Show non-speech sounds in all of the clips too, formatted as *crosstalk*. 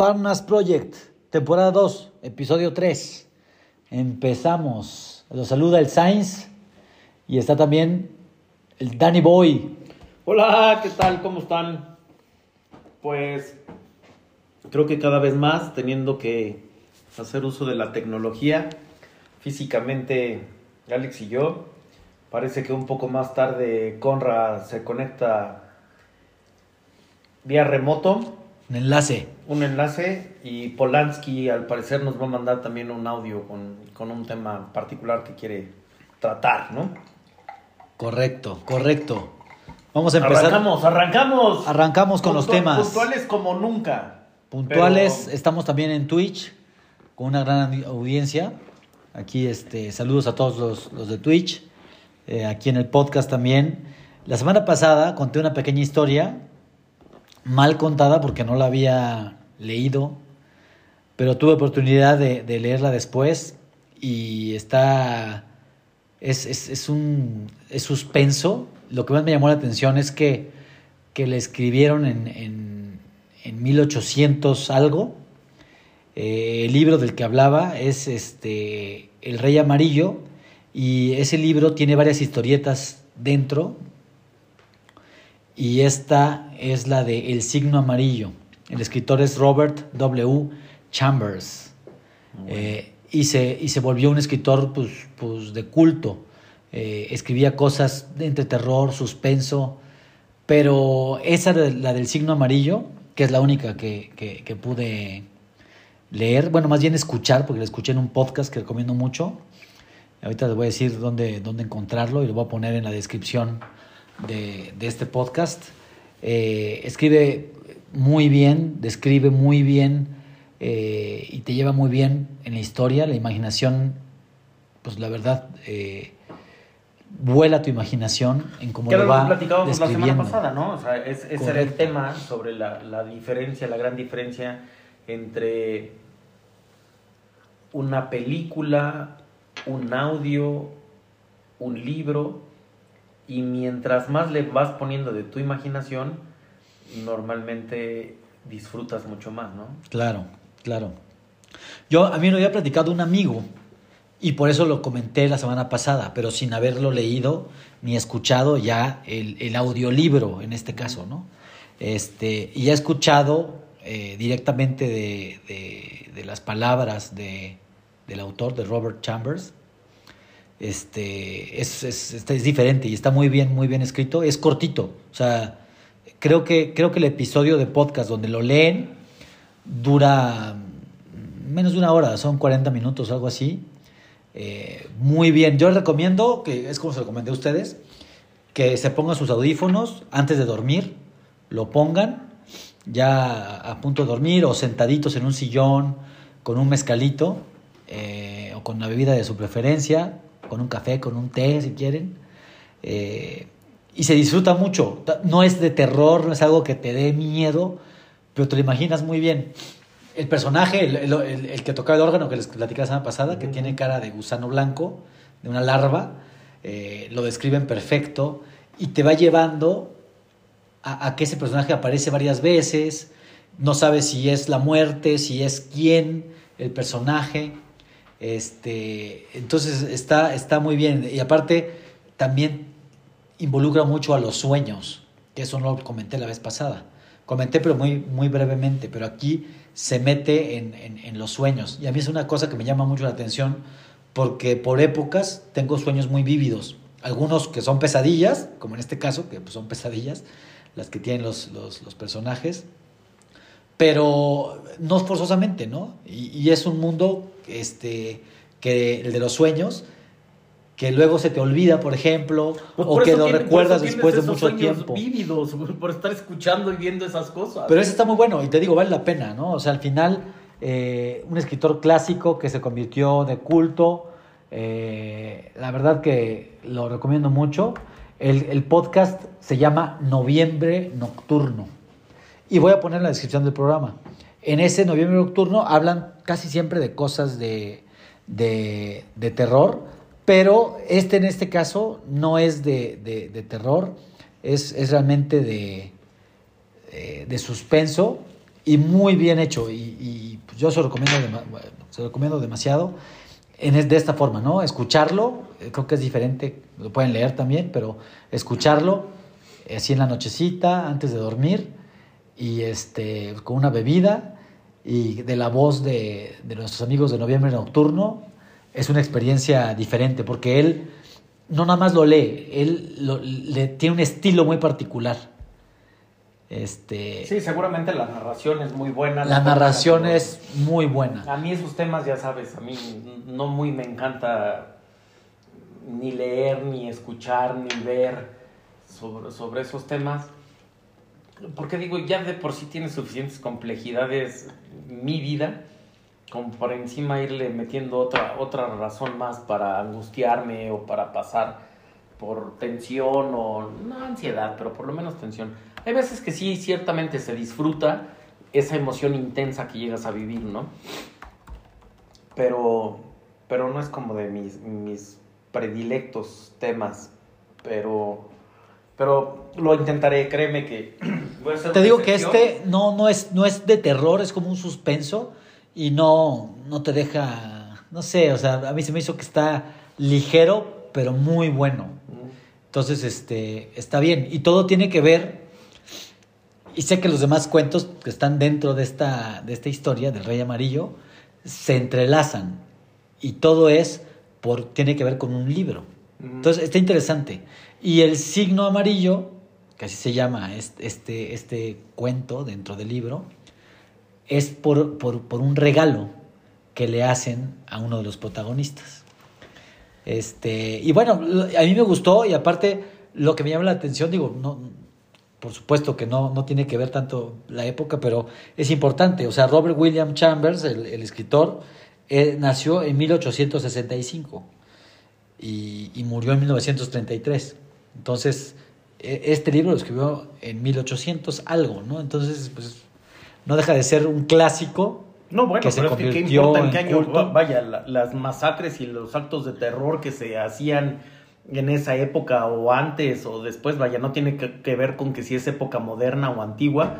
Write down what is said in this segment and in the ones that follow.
Parnas Project, temporada 2, episodio 3. Empezamos. Los saluda el Sainz y está también el Danny Boy. Hola, ¿qué tal? ¿Cómo están? Pues creo que cada vez más teniendo que hacer uso de la tecnología, físicamente Alex y yo, parece que un poco más tarde Conra se conecta vía remoto. Un enlace. Un enlace y Polanski al parecer nos va a mandar también un audio con, con un tema particular que quiere tratar, ¿no? Correcto, correcto. Vamos a empezar. Arrancamos, arrancamos. Arrancamos con los temas. Puntuales como nunca. Puntuales, Pero- estamos también en Twitch con una gran audiencia. Aquí este, saludos a todos los, los de Twitch, eh, aquí en el podcast también. La semana pasada conté una pequeña historia, mal contada porque no la había leído, pero tuve oportunidad de, leerla después y está, es, es, es un es suspenso. Lo que más me llamó la atención es que, que le escribieron en, en, en 1800 algo. Eh, el libro del que hablaba es este El Rey Amarillo y ese libro tiene varias historietas dentro y esta es la de El signo amarillo. El escritor es Robert W. Chambers Eh, y, se, y se volvió un escritor pues, pues, de culto. Eh, escribía cosas entre terror, suspenso, pero esa de la del signo amarillo, que es la única que, que- que pude leer, bueno, más bien escuchar, porque la escuché en un podcast que recomiendo mucho. Ahorita les voy a decir dónde, dónde encontrarlo y lo voy a poner en la descripción de, de este podcast. Eh, escribe muy bien, describe muy bien eh, y te lleva muy bien en la historia. La imaginación, pues la verdad, eh, vuela tu imaginación en cómo lo va platicábamos la semana pasada, ¿no? O sea, es- ese era el tema sobre la, la diferencia, la gran diferencia entre una película, un audio, un libro, y mientras más le vas poniendo de tu imaginación, normalmente disfrutas mucho más, ¿no? Claro, claro. Yo, a mí me lo había platicado un amigo y por eso lo comenté la semana pasada, pero sin haberlo leído ni escuchado ya el, el audiolibro en este caso, ¿no? Este, y he escuchado eh, directamente de, de- de las palabras de, del autor, de Robert Chambers. Este, es, es, este es diferente y está muy bien, muy bien escrito. Es cortito, o sea, creo que, creo que el episodio de podcast donde lo leen dura menos de una hora, son 40 minutos, algo así. Eh, muy bien, yo les recomiendo, que es como se lo a ustedes, que se pongan sus audífonos antes de dormir, lo pongan ya a punto de dormir o sentaditos en un sillón con un mezcalito eh, o con una bebida de su preferencia, con un café, con un té si quieren. Eh, y se disfruta mucho. No es de terror, no es algo que te dé miedo, pero te lo imaginas muy bien. El personaje, el, el- el- el que tocaba el órgano que les platicaba la semana pasada, que tiene cara de gusano blanco, de una larva, eh, lo describen perfecto y te va llevando a, a que ese personaje aparece varias veces, no sabes si es la muerte, si es quién, el personaje. Este, entonces está, está muy bien. Y aparte, también involucra mucho a los sueños, que eso no lo comenté la vez pasada. Comenté, pero muy, muy brevemente, pero aquí se mete en, en- los sueños. Y a mí es una cosa que me llama mucho la atención, porque por épocas tengo sueños muy vívidos. Algunos que son pesadillas, como en este caso, que pues, son pesadillas, las que tienen los, los- personajes, pero no forzosamente, ¿no? Y es un mundo este, que el de los sueños, que luego se te olvida, por ejemplo, Pues o por que eso lo tiene- recuerdas eso después de mucho tiempo. vívidos, por estar escuchando y viendo esas cosas. Pero ese está muy bueno y te digo, vale la pena, ¿no? O sea, al final, eh, un escritor clásico que se convirtió de culto, eh, la verdad que lo recomiendo mucho. El, el podcast se llama Noviembre Nocturno y voy a poner en la descripción del programa. En ese Noviembre Nocturno hablan casi siempre de cosas de, de, de terror, pero este en este caso no es de, de- terror, es, es realmente de, eh, de suspenso y muy bien hecho. Y, pues, yo se lo, recomiendo se lo recomiendo demasiado en, es- de esta forma, ¿no? Escucharlo, eh, creo que es diferente, lo pueden leer también, pero escucharlo eh, así en la nochecita, antes de dormir, y este, con una bebida, y de la voz de, de nuestros amigos de Noviembre Nocturno, es una experiencia diferente, porque él no nada más lo lee, él lo- le, tiene un estilo muy particular. Este, Sí, seguramente la narración es muy buena. la narración la que es muy buena. A mí esos temas, ya sabes, a mí no muy me encanta ni leer, ni escuchar, ni ver sobre, sobre esos temas. Porque digo, ya de por sí tiene suficientes complejidades mi vida, como por encima irle metiendo otra, otra razón más para angustiarme o para pasar por tensión o no ansiedad, pero por lo menos tensión. Hay veces que sí, ciertamente se disfruta esa emoción intensa que llegas a vivir, ¿no? Pero, pero no es como de mis, mis predilectos temas, pero, pero lo intentaré, créeme que... *clears throat* voy a hacer Te digo que este no, no, es, no es de terror, es como un suspenso y no, no te deja, no sé, o sea, a mí se me hizo que está ligero, pero muy bueno. Entonces, este, está bien. Y todo tiene que ver, y sé que los demás cuentos que están dentro de esta, de esta historia del Rey Amarillo se entrelazan. Y todo es por, tiene que ver con un libro. Ujú. Entonces, está interesante. Y el signo amarillo, que así se llama este, este, cuento dentro del libro, es por, por, por un regalo que le hacen a uno de los protagonistas. Este, y bueno, a mí me gustó y aparte lo que me llama la atención, digo, no, por supuesto que no, no tiene que ver tanto la época, pero es importante. O sea, Robert William Chambers, el, escritor, eh, nació en 1865 y, y murió en 1933. Entonces, este libro lo escribió en 1800 algo, ¿no? Entonces, pues, no deja de ser un clásico No, bueno, que se pero es que qué importa en qué año, culto. va- vaya, la- las masacres y los actos de terror que se hacían en esa época o antes o después, vaya, no tiene que, que ver con que si es época moderna o antigua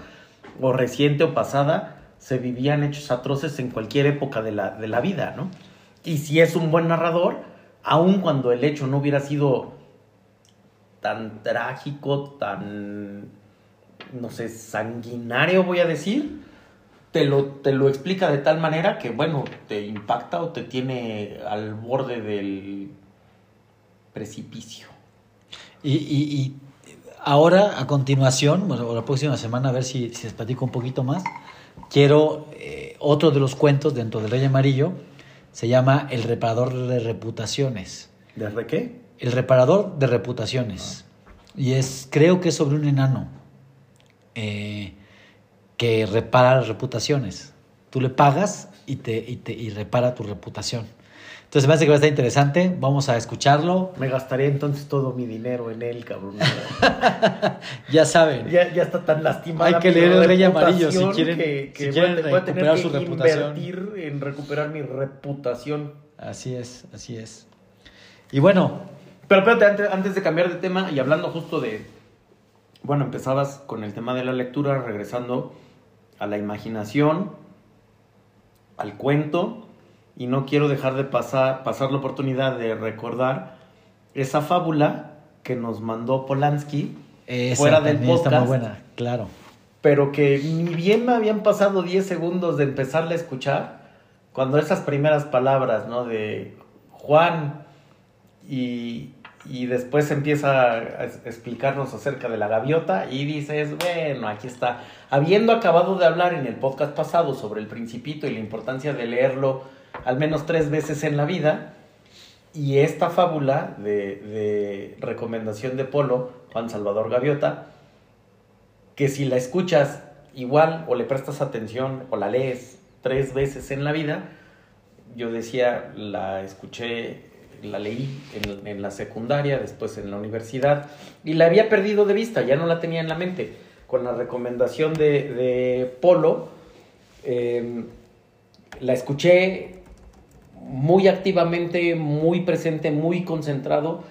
o reciente o pasada, se vivían hechos atroces en cualquier época de la, de la vida, ¿no? Y si es un buen narrador, aun cuando el hecho no hubiera sido tan trágico, tan, no sé, sanguinario, voy a decir, te lo, te lo explica de tal manera que, bueno, te impacta o te tiene al borde del precipicio. Y, y- y ahora, a continuación, bueno, o la próxima semana, a ver si, si les platico un poquito más, quiero eh, otro de los cuentos dentro del Rey Amarillo, se llama El Reparador de Reputaciones. ¿Desde qué? El Reparador de Reputaciones. Y es, creo que es sobre un enano eh, que repara las reputaciones. Tú le pagas y, te, y, te, y repara tu reputación. Entonces me hace que va a estar interesante. Vamos a escucharlo. Me gastaré entonces todo mi dinero en él, cabrón. *laughs* Ya saben. ya, ya está tan lastimada. Hay que leer El Rey Amarillo si quieren- que, si quieren voy a- voy a tener recuperar que su reputación. invertir en recuperar mi reputación. Así es, así es. Y bueno, Pero espérate, antes, antes de cambiar de tema y hablando justo de. Bueno, empezabas con el tema de la lectura, regresando a la imaginación, al cuento, y no quiero dejar de pasar, pasar la oportunidad de recordar esa fábula que nos mandó Polanski, esa Fuera del también está muy podcast. buena, claro. pero que ni bien me habían pasado 10 segundos de empezarla a escuchar, cuando esas primeras palabras, ¿no? De Juan y, y después empieza a explicarnos acerca de la gaviota y dices, bueno, aquí está. Habiendo acabado de hablar en el podcast pasado sobre el principito y la importancia de leerlo al menos tres veces en la vida, y esta fábula de, de recomendación de Polo, Juan Salvador Gaviota, que si la escuchas igual o le prestas atención o la lees tres veces en la vida, yo decía, la escuché, la leí en, la secundaria, después en la universidad, y la había perdido de vista, ya no la tenía en la mente. Con la recomendación de, Polo, eh, la escuché muy activamente, muy presente, muy concentrado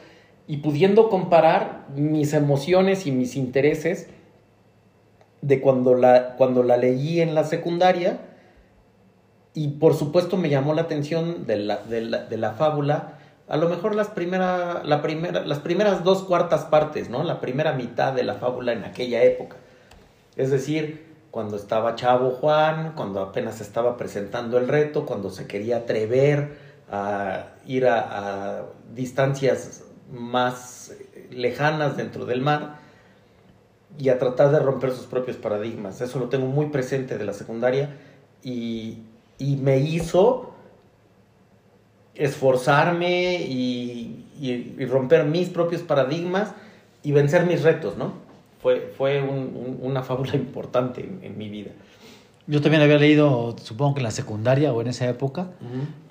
y pudiendo comparar mis emociones y mis intereses de cuando la, cuando la leí en la secundaria y por supuesto me llamó la atención de la, de la, de la fábula, a lo mejor las, primera, la primera, las primeras dos cuartas partes, ¿no? La primera mitad de la fábula en aquella época. Es decir, cuando estaba Chavo Juan, cuando apenas estaba presentando el reto, cuando se quería atrever a ir a, a distancias más lejanas dentro del mar y a tratar de romper sus propios paradigmas. Eso lo tengo muy presente de la secundaria y, y me hizo esforzarme y, y- y romper mis propios paradigmas y vencer mis retos, ¿no? Fue, fue un- un- una fábula *laughs* importante en, en mi vida. Yo también había leído, supongo que en la secundaria o en esa época,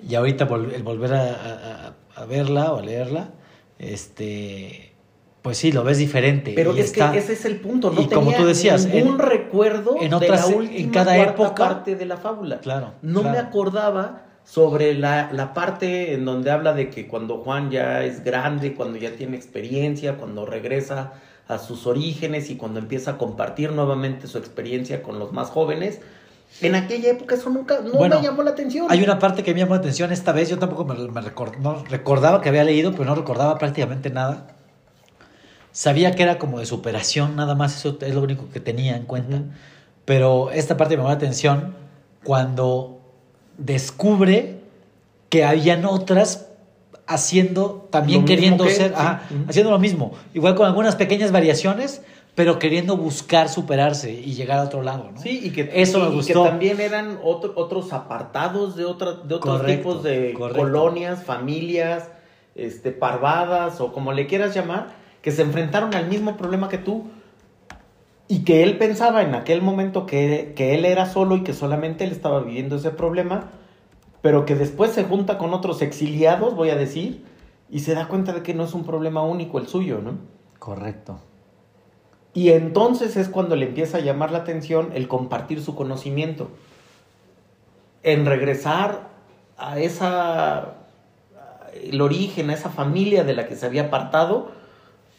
y ahorita vol- el volver a, a- a verla o a leerla, este, pues sí, lo ves diferente. Pero es está- que ese es el punto, no y como tenía tú decías, ningún en- recuerdo en de otras- la en cada época- parte de la fábula. Claro, No me acordaba sobre la, la parte en donde habla de que cuando Juan ya es grande, cuando ya tiene experiencia, cuando regresa a sus orígenes y cuando empieza a compartir nuevamente su experiencia con los más jóvenes. En aquella época eso nunca no Bueno, me llamó la atención. Hay una parte que me llamó la atención esta vez, yo tampoco me, me recor- no, recordaba que había leído, pero no recordaba prácticamente nada. Sabía que era como de superación, nada más, eso es lo único que tenía en cuenta. Pero esta parte me llamó la atención cuando descubre que habían otras haciendo, también Lo queriendo que ser, sí. ajá, Ujú. haciendo lo mismo, igual con algunas pequeñas variaciones, pero queriendo buscar superarse y llegar a otro lado, ¿no? Sí, y que, Eso y- me y gustó. que también eran otro- otros apartados de, otra, de otros Correcto, tipos de correcto. colonias, familias, este, parvadas o como le quieras llamar, que se enfrentaron al mismo problema que tú y que él pensaba en aquel momento que, que él era solo y que solamente él estaba viviendo ese problema, pero que después se junta con otros exiliados, voy a decir, y se da cuenta de que no es un problema único el suyo, ¿no? Correcto. Y entonces es cuando le empieza a llamar la atención el compartir su conocimiento. En regresar a esa. el origen, a esa familia de la que se había apartado.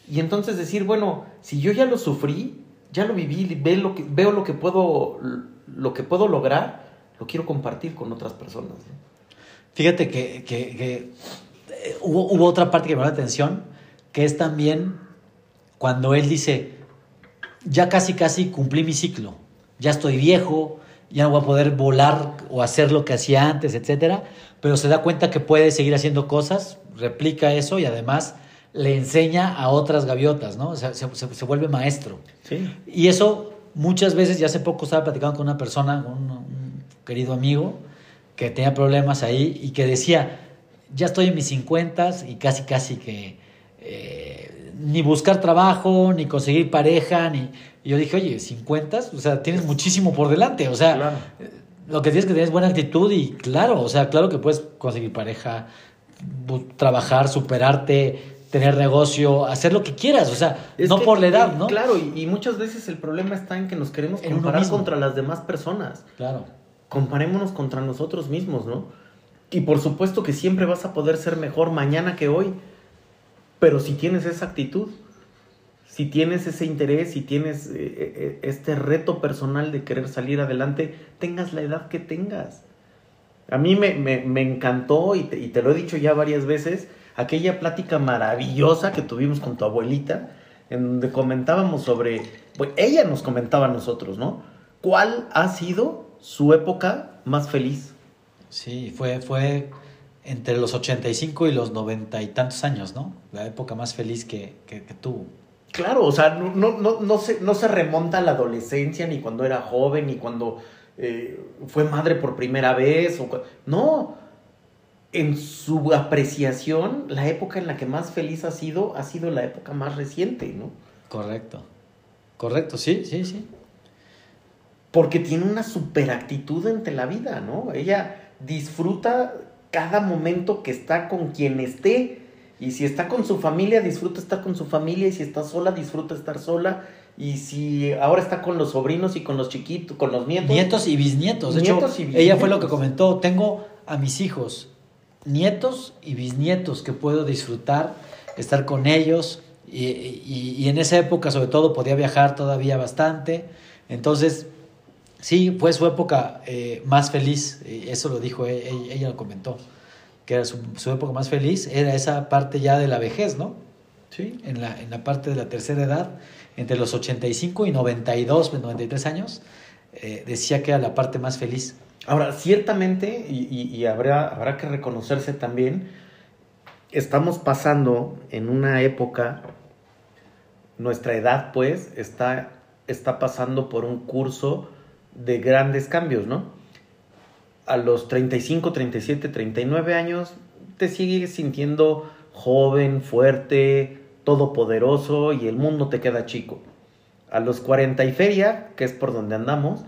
Y entonces decir, bueno, si yo ya lo sufrí, ya lo viví, ve lo que, veo lo que puedo. lo que puedo lograr, lo quiero compartir con otras personas. ¿no? Fíjate que, que- que, eh, hubo, hubo otra parte que me llamó la atención, que es también cuando él dice, ya casi casi cumplí mi ciclo, ya estoy viejo, ya no voy a poder volar o hacer lo que hacía antes, etcétera, pero se da cuenta que puede seguir haciendo cosas, replica eso y además le enseña a otras gaviotas, ¿no? O sea, se, se- se vuelve maestro. Sí. Y eso muchas veces, ya hace poco estaba platicando con una persona, con un, un querido amigo, que tenía problemas ahí y que decía, ya estoy en mis 50 y casi, casi que eh, ni buscar trabajo, ni conseguir pareja, ni... Y yo dije, oye, 50, o sea, tienes muchísimo por delante, o sea, Claro. lo que tienes que tener es buena actitud y claro, o sea, claro que puedes conseguir pareja, trabajar, superarte, tener negocio, hacer lo que quieras, o sea, Es no que, por la edad, eh, ¿no? Claro, y, y muchas veces el problema está en que nos queremos comparar contra las demás personas. Claro. Comparémonos contra nosotros mismos, ¿no? Y por supuesto que siempre vas a poder ser mejor mañana que hoy. Pero si tienes esa actitud, si tienes ese interés, si tienes eh, eh, este reto personal de querer salir adelante, tengas la edad que tengas. A mí me, me- me encantó, y te, y te lo he dicho ya varias veces, aquella plática maravillosa que tuvimos con tu abuelita, en donde comentábamos sobre, pues ella nos comentaba a nosotros, ¿no? ¿Cuál ha sido su época más feliz? Sí, fue, fue entre los 85 y los 90 y tantos años, ¿no? La época más feliz que, que, que tuvo. Claro, o sea, no, no, no, no, se, no se remonta a la adolescencia, ni cuando era joven, ni cuando eh, fue madre por primera vez. O, no, en su apreciación, la época en la que más feliz ha sido, ha sido la época más reciente, ¿no? Correcto. Correcto, sí, sí, sí. Porque tiene una superactitud ante la vida, ¿no? Ella disfruta cada momento que está con quien esté. Y si está con su familia, disfruta estar con su familia. Y si está sola, disfruta estar sola. Y si ahora está con los sobrinos y con los chiquitos, con los nietos. Nietos y bisnietos. De Nietos hecho, y ella fue lo que comentó. Tengo a mis hijos, nietos y bisnietos que puedo disfrutar, estar con ellos. Y, y- y en esa época, sobre todo, podía viajar todavía bastante. Entonces, sí, fue su época eh, más feliz, eso lo dijo, e, e, ella, lo comentó, que era su, su, época más feliz, era esa parte ya de la vejez, ¿no? Sí. En la, en la parte de la tercera edad, entre los 85 y 92, 93 años, eh, decía que era la parte más feliz. Ahora, ciertamente, y, habrá, habrá que reconocerse también, estamos pasando en una época, nuestra edad pues, está, está pasando por un curso de grandes cambios, ¿no? A los 35, 37, 39 años, te sigues sintiendo joven, fuerte, todopoderoso y el mundo te queda chico. A los 40 y feria, que es por donde andamos,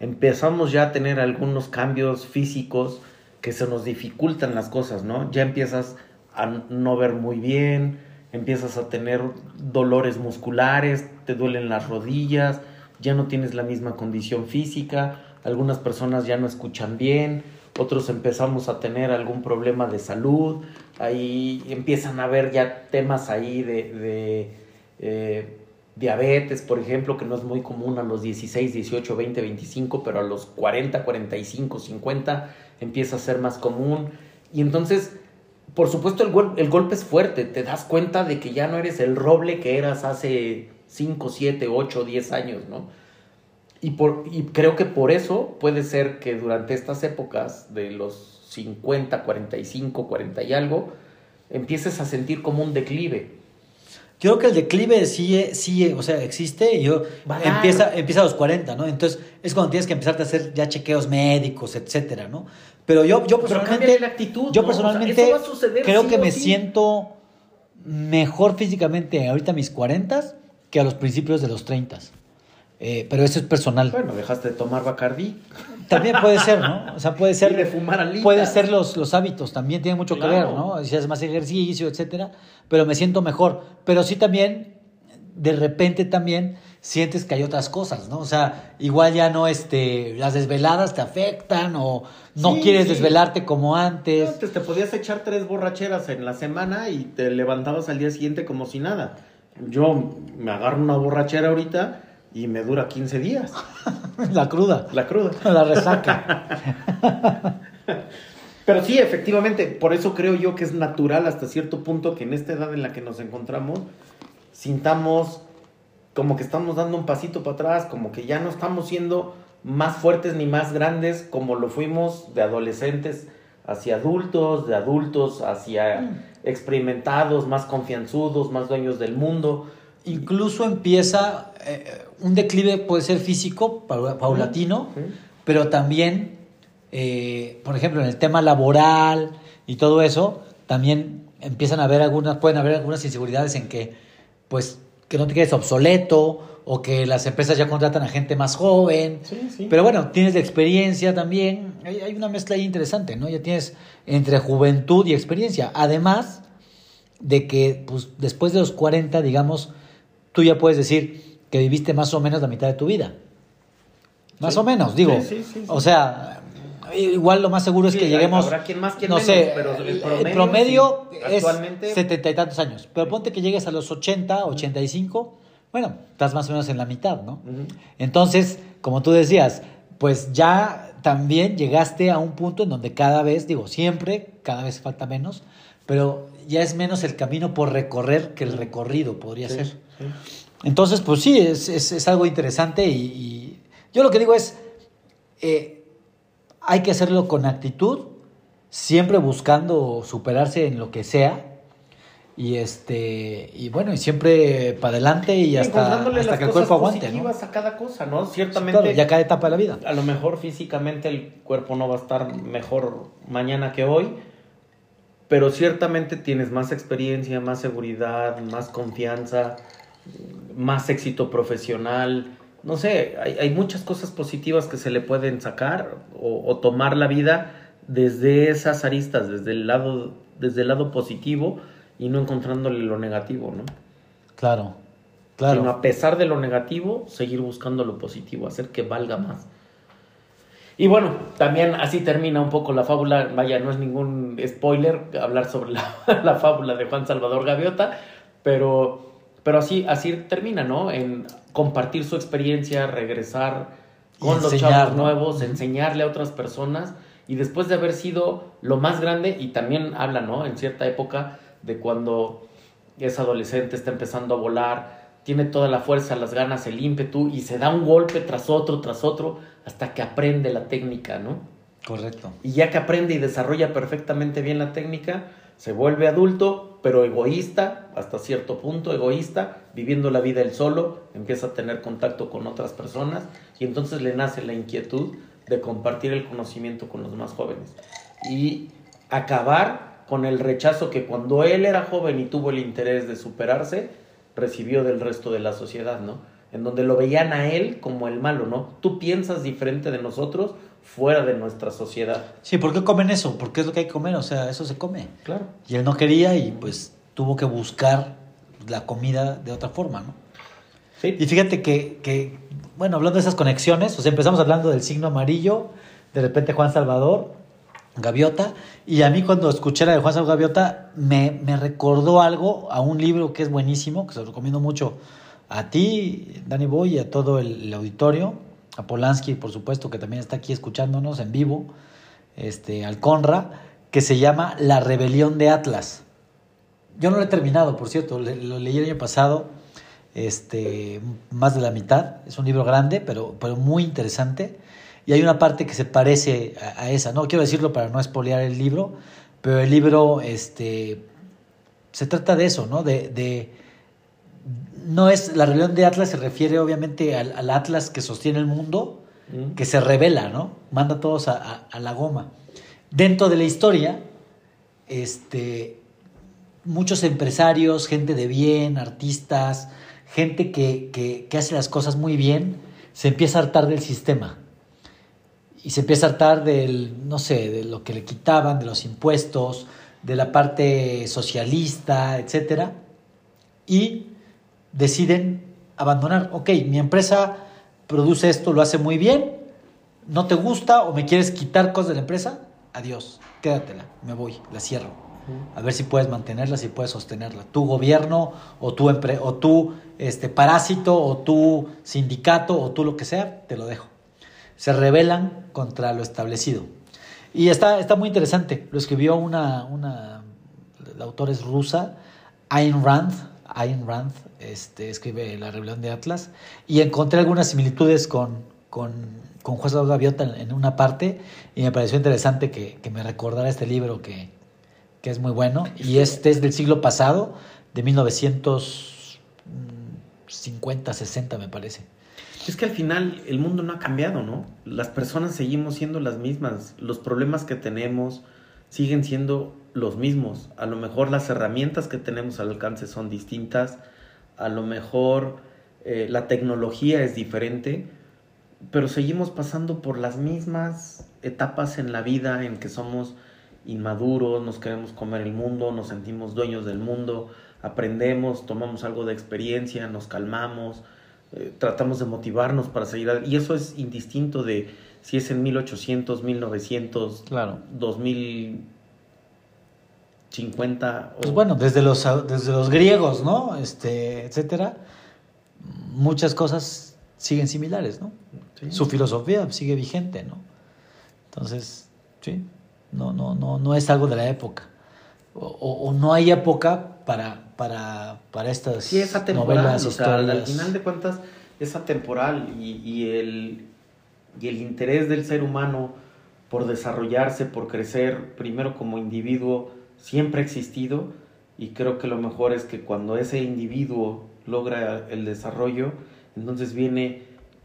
empezamos ya a tener algunos cambios físicos que se nos dificultan las cosas, ¿no? Ya empiezas a no ver muy bien, empiezas a tener dolores musculares, te duelen las rodillas, ya no tienes la misma condición física, algunas personas ya no escuchan bien, otros empezamos a tener algún problema de salud, ahí empiezan a haber ya temas ahí de, eh, diabetes, por ejemplo, que no es muy común a los 16, 18, 20, 25, pero a los 40, 45, 50 empieza a ser más común. Y entonces, por supuesto, el, golpe es fuerte, te das cuenta de que ya no eres el roble que eras hace 5, 7, 8, 10 años, ¿no? Y, y creo que por eso puede ser que durante estas épocas de los 50, 45, 40 y algo, empieces a sentir como un declive creo que el declive sí, sí o sea, existe y yo empieza, empieza a los 40, ¿no? Entonces es cuando tienes que empezarte a hacer ya chequeos médicos, etcétera, ¿no? Pero yo, yo personalmente, la actitud, yo personalmente creo que me siento mejor físicamente ahorita a mis 40 que a los principios de los 30. Eh, pero eso es personal. Bueno, dejaste de tomar Bacardí. También puede ser, ¿no? O sea, puede ser. de fumar alitas. Puede ser los, los hábitos, también tiene mucho que ver, ¿no? Si haces más ejercicio, etcétera. Pero me siento mejor. Pero sí también, de repente también sientes que hay otras cosas, ¿no? O sea, igual ya no, este, las desveladas te afectan o no quieres desvelarte como antes. Antes te podías echar tres borracheras en la semana y te levantabas al día siguiente como si nada. Yo me agarro una borrachera ahorita y me dura 15 días. *laughs* la cruda. La cruda. *laughs* La resaca. *laughs* Pero sí, efectivamente, por eso creo yo que es natural hasta cierto punto que en esta edad en la que nos encontramos, sintamos como que estamos dando un pasito para atrás, como que ya no estamos siendo más fuertes ni más grandes como lo fuimos de adolescentes hacia adultos, de adultos hacia experimentados, más confianzudos, más dueños del mundo. Incluso empieza, eh, un declive puede ser físico, paulatino, pero también, eh, por ejemplo, en el tema laboral y todo eso, también empiezan a haber algunas, pueden haber algunas inseguridades en que, pues, que no te quedes obsoleto o que las empresas ya contratan a gente más joven. Pero bueno, tienes de experiencia también. Hay, hay, una mezcla ahí interesante, ¿no? Ya tienes entre juventud y experiencia. Además de que, pues, después de los 40, digamos, tú ya puedes decir, que viviste más o menos la mitad de tu vida. Más o menos, digo. o sea, igual lo más seguro es que lleguemos. no sé, pero el promedio, es setenta y tantos años. Pero ponte que llegues a los 80, 85, bueno, estás más o menos en la mitad, ¿no? Entonces, como tú decías, pues ya también llegaste a un punto en donde cada vez, digo, siempre, cada vez falta menos, pero ya es menos el camino por recorrer que el recorrido podría ser. Entonces, pues sí, es, es, algo interesante y, yo lo que digo es, eh, hay que hacerlo con actitud, siempre buscando superarse en lo que sea. Y este y bueno, y siempre para adelante y hasta, hasta que el cuerpo aguante, ¿no? a cada cosa, ¿no? Ciertamente. ya cada etapa de la vida. A lo mejor físicamente el cuerpo no va a estar mejor mañana que hoy, pero ciertamente tienes más experiencia, más seguridad, más confianza, más éxito profesional. No sé, hay, muchas cosas positivas que se le pueden sacar o, tomar la vida desde esas aristas, desde el lado, desde el lado positivo y no encontrándole lo negativo, ¿no? Claro, claro. Sino a pesar de lo negativo, seguir buscando lo positivo, hacer que valga más. Y bueno, también así termina un poco la fábula, vaya, no es ningún spoiler hablar sobre la, *laughs* la fábula de Juan Salvador Gaviota, pero Pero así, así termina, ¿no? En compartir su experiencia, regresar con los chavos ¿no? nuevos, enseñarle a otras personas y después de haber sido lo más grande y también habla, ¿no? En cierta época de cuando es adolescente, está empezando a volar, tiene toda la fuerza, las ganas, el ímpetu y se da un golpe tras otro, tras otro, hasta que aprende la técnica, ¿no? Correcto. Y ya que aprende y desarrolla perfectamente bien la técnica, se vuelve adulto, pero egoísta, hasta cierto punto, egoísta, viviendo la vida él solo, empieza a tener contacto con otras personas y entonces le nace la inquietud de compartir el conocimiento con los más jóvenes. Y acabar con el rechazo que cuando él era joven y tuvo el interés de superarse, recibió del resto de la sociedad, ¿no? En donde lo veían a él como el malo, ¿no? Tú piensas diferente de nosotros fuera de nuestra sociedad. Sí, ¿por qué comen eso? Porque es lo que hay que comer, o sea, eso se come. Claro. Y él no quería y pues tuvo que buscar la comida de otra forma, ¿no? Sí. Y fíjate que, que, bueno, hablando de esas conexiones, o sea, empezamos hablando del signo amarillo, de repente Juan Salvador, Gaviota, y a mí cuando escuché la de Juan Salvador Gaviota, me, me recordó algo a un libro que es buenísimo, que se lo recomiendo mucho a ti, Dani Boy, y a todo el, el auditorio, a Polanski, por supuesto, que también está aquí escuchándonos en vivo, este, al Conra, que se llama La Rebelión de Atlas. Yo no lo he terminado, por cierto, lo leí el año pasado, este, más de la mitad. Es un libro grande, pero, pero muy interesante. Y hay una parte que se parece a, a esa. No quiero decirlo para no espolear el libro, pero el libro este, se trata de eso, ¿no? De, de- no es la rebelión de Atlas, se refiere obviamente al, al Atlas que sostiene el mundo, Mm. que se revela, ¿no? Manda a todos a, a- a la goma. Dentro de la historia, este, muchos empresarios, gente de bien, artistas, gente que, que- que hace las cosas muy bien, se empieza a hartar del sistema. Y se empieza a hartar del, no sé, de lo que le quitaban, de los impuestos, de la parte socialista, etcétera. Y deciden abandonar. Ok, mi empresa produce esto, lo hace muy bien. ¿No te gusta o me quieres quitar cosas de la empresa? Adiós, quédatela, me voy, la cierro. A ver si puedes mantenerla, si puedes sostenerla. Tu gobierno o tu, empre- o tu este, parásito o tu sindicato o tú lo que sea, te lo dejo. Se rebelan contra lo establecido. Y está, está muy interesante. Lo escribió una, una la autora es rusa, Ayn Rand. Ayn Rand este, escribe La rebelión de Atlas. Y encontré algunas similitudes con, con, con Salvador Gaviota en, en una parte. Y me pareció interesante que, que me recordara este libro que, que es muy bueno. Y este es del siglo pasado, de 1950, 60 me parece. Es que al final el mundo no ha cambiado, ¿no? Las personas seguimos siendo las mismas. Los problemas que tenemos siguen siendo los mismos. A lo mejor las herramientas que tenemos al alcance son distintas. A lo mejor eh, la tecnología es diferente. Pero seguimos pasando por las mismas etapas en la vida en que somos inmaduros, nos queremos comer el mundo, nos sentimos dueños del mundo, aprendemos, tomamos algo de experiencia, nos calmamos, eh, tratamos de motivarnos para seguir adelante. Y eso es indistinto de si es en 1800, 1900, Claro. 2050. o- Pues bueno, desde los, desde los griegos, ¿no? Este, etcétera, muchas cosas siguen similares, ¿no? Sí. Su filosofía sigue vigente, ¿no? Entonces, sí, no, no, no, no es algo de la época. O, o- o no hay época para, para, para estas Sí, es atemporal. novelas, o sea, al final de cuentas es atemporal y, y el, y el interés del ser humano por desarrollarse, por crecer, primero como individuo, siempre ha existido y creo que lo mejor es que cuando ese individuo logra el desarrollo, entonces viene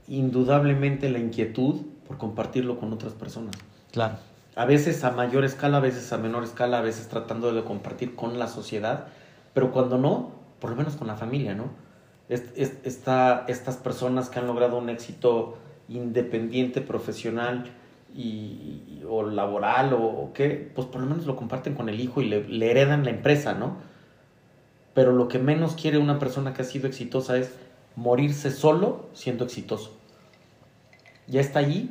indudablemente la inquietud por compartirlo con otras personas. Claro, A veces a mayor escala, a veces a menor escala, a veces tratando de compartir con la sociedad, pero cuando no, por lo menos con la familia, ¿no? Es- es- esta- estas personas que han logrado un éxito independiente, profesional y, y- o laboral o, o qué, pues por lo menos lo comparten con el hijo y le, le heredan la empresa, ¿no? Pero lo que menos quiere una persona que ha sido exitosa es morirse solo siendo exitoso. Ya está allí,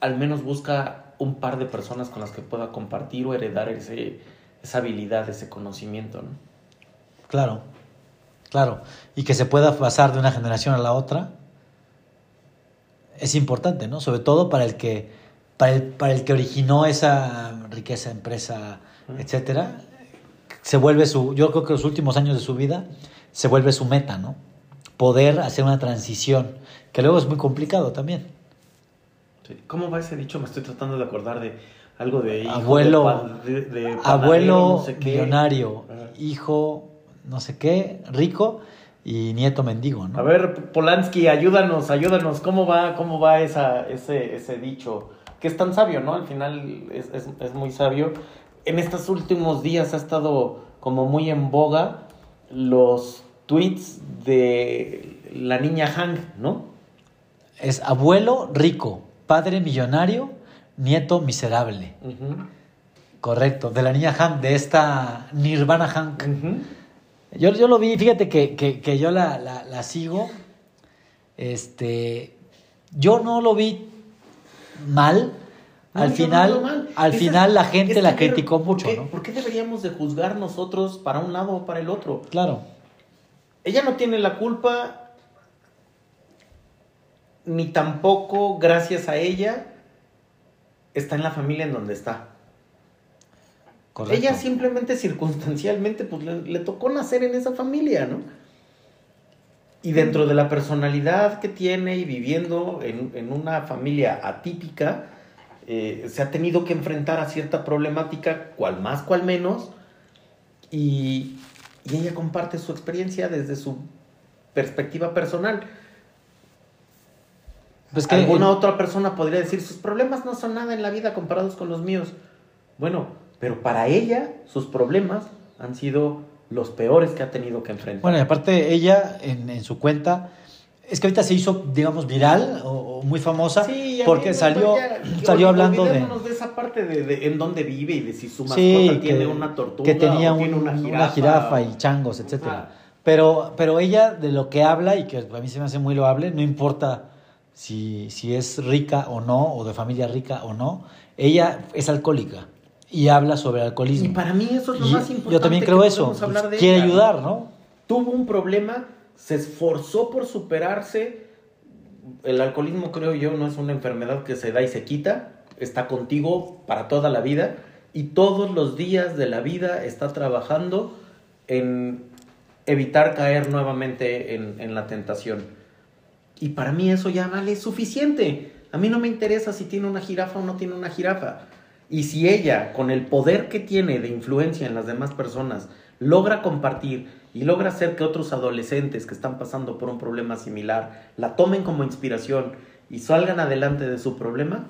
al menos busca un par de personas con las que pueda compartir o heredar ese, esa habilidad, ese conocimiento, ¿no? claro. Claro, y que se pueda pasar de una generación a la otra es importante, ¿no? Sobre todo para el que, para el, para el que originó esa riqueza, empresa, etcétera, se vuelve su, yo creo que los últimos años de su vida se vuelve su meta, ¿no? Poder hacer una transición, que luego es muy complicado también. ¿Cómo va ese dicho? Me estoy tratando de acordar de algo de hijo abuelo, de, abuelo millonario, hijo no sé qué, rico y nieto mendigo, ¿no? A ver, Polanski, ayúdanos, ayúdanos, ¿cómo va, cómo va esa, ese, ese dicho? Que es tan sabio, ¿no? Al final es, es, es muy sabio. En estos últimos días ha estado como muy en boga los tweets de la niña Hank, ¿no? Es abuelo rico, padre millonario, nieto miserable. Correcto, de la niña Hank, de esta Nirvana Hank. Yo, yo lo vi, fíjate que, que, yo la, la, sigo. Este, yo no lo vi mal. al final, al final la gente la criticó mucho, ¿por qué, ¿Por qué deberíamos de juzgar nosotros para un lado o para el otro? Claro. Ella no tiene la culpa, ni tampoco, gracias a ella, está en la familia en donde está. Ella simplemente circunstancialmente pues le, tocó nacer en esa familia, ¿no? Y dentro de la personalidad que tiene y viviendo en, una familia atípica, eh, se ha tenido que enfrentar a cierta problemática, cual más, cual menos, y, y ella comparte su experiencia desde su perspectiva personal. Pues que Alguna otra persona podría decir, sus problemas no son nada en la vida comparados con los míos. Bueno, pero para ella, sus problemas han sido los peores que ha tenido que enfrentar. Bueno, y aparte ella en, su cuenta, es que ahorita se hizo, digamos, viral o, muy famosa porque salió, salió hablando de... de esa parte de, en dónde vive y de si su mascota tiene una tortuga que tenía una, jirafa, y changos, etcétera. Pero, pero ella de lo que habla y que a mí se me hace muy loable, no importa si, si es rica o no, o de familia rica o no, ella es alcohólica y habla sobre alcoholismo. Y para mí eso es lo más importante. Yo también creo eso. Quiere ayudar, ¿no? Tuvo un problema, se esforzó por superarse. El alcoholismo, creo yo, no es una enfermedad que se da y se quita. Está contigo para toda la vida. Y todos los días de la vida está trabajando en evitar caer nuevamente en, en la tentación. Y para mí eso ya vale suficiente. A mí no me interesa si tiene una jirafa o no tiene una jirafa. Y si ella, con el poder que tiene de influencia en las demás personas, logra compartir y logra hacer que otros adolescentes que están pasando por un problema similar la tomen como inspiración y salgan adelante de su problema,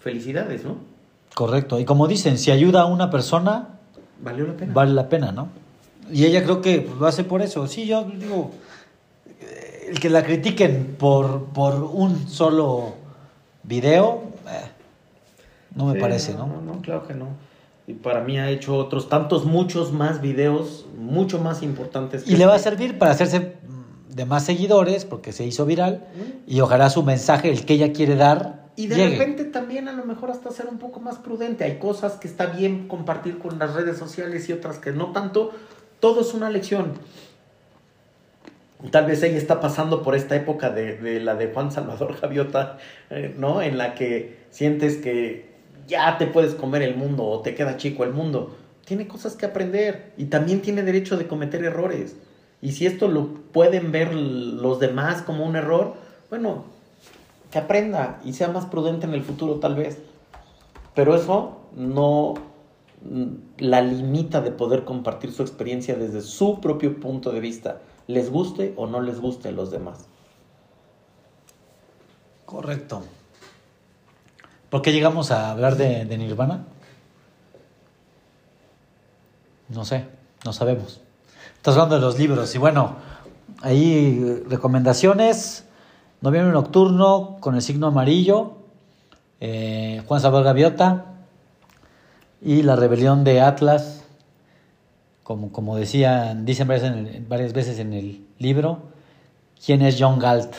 felicidades, ¿no? Correcto. Y como dicen, si ayuda a una persona, ¿Valió la pena? vale la pena, ¿no? Y ella creo que lo hace por eso. Sí, yo digo, el que la critiquen por, por un solo video, eh, no me parece, ¿no? ¿no? No, claro que no. Y para mí ha hecho otros tantos, muchos más videos, mucho más importantes. y le va a este. servir para hacerse de más seguidores, porque se hizo viral, y ojalá su mensaje, el que ella quiere dar. Y de repente también a lo mejor hasta ser un poco más prudente. Hay cosas que está bien compartir con las redes sociales y otras que no tanto. Todo es una lección. Tal vez ella está pasando por esta época de, de la de Juan Salvador Javiota, eh, ¿no? En la que sientes que ya te puedes comer el mundo o te queda chico el mundo. Tiene cosas que aprender y también tiene derecho de cometer errores. Y si esto lo pueden ver los demás como un error, bueno, que aprenda y sea más prudente en el futuro tal vez. Pero eso no la limita de poder compartir su experiencia desde su propio punto de vista, les guste o no les guste a los demás. Correcto. ¿Por qué llegamos a hablar de, Nirvana? No sé, no sabemos. Estás hablando de los libros y bueno, ahí recomendaciones. Noviembre nocturno con el signo amarillo. Eh, Juan Salvador Gaviota y la rebelión de Atlas. Como, como decían, dicen varias, varias veces en el libro, quién es John Galt.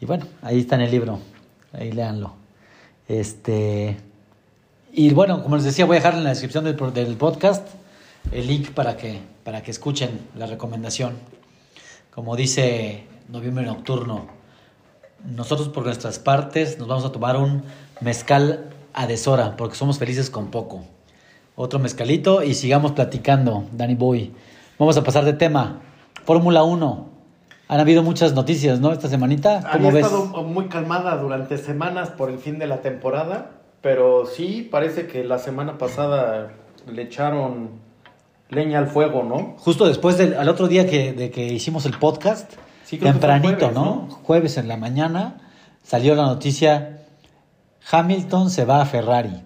Y bueno, ahí está en el libro, ahí léanlo. Este, y bueno, como les decía, voy a dejar en la descripción del, del podcast el link para que, para que escuchen la recomendación. Como dice Noviembre Nocturno, nosotros por nuestras partes nos vamos a tomar un mezcal a deshora, porque somos felices con poco. Otro mezcalito y sigamos platicando, Danny Boy. Vamos a pasar de tema. Fórmula 1. Han habido muchas noticias, ¿no? Esta semanita. ¿Cómo Había ves? estado muy calmada durante semanas por el fin de la temporada, pero sí parece que la semana pasada le echaron leña al fuego, ¿no? Justo después del al otro día que, de que hicimos el podcast, Sí, tempranito, jueves, ¿no? ¿no? Jueves en la mañana salió la noticia, Hamilton se va a Ferrari.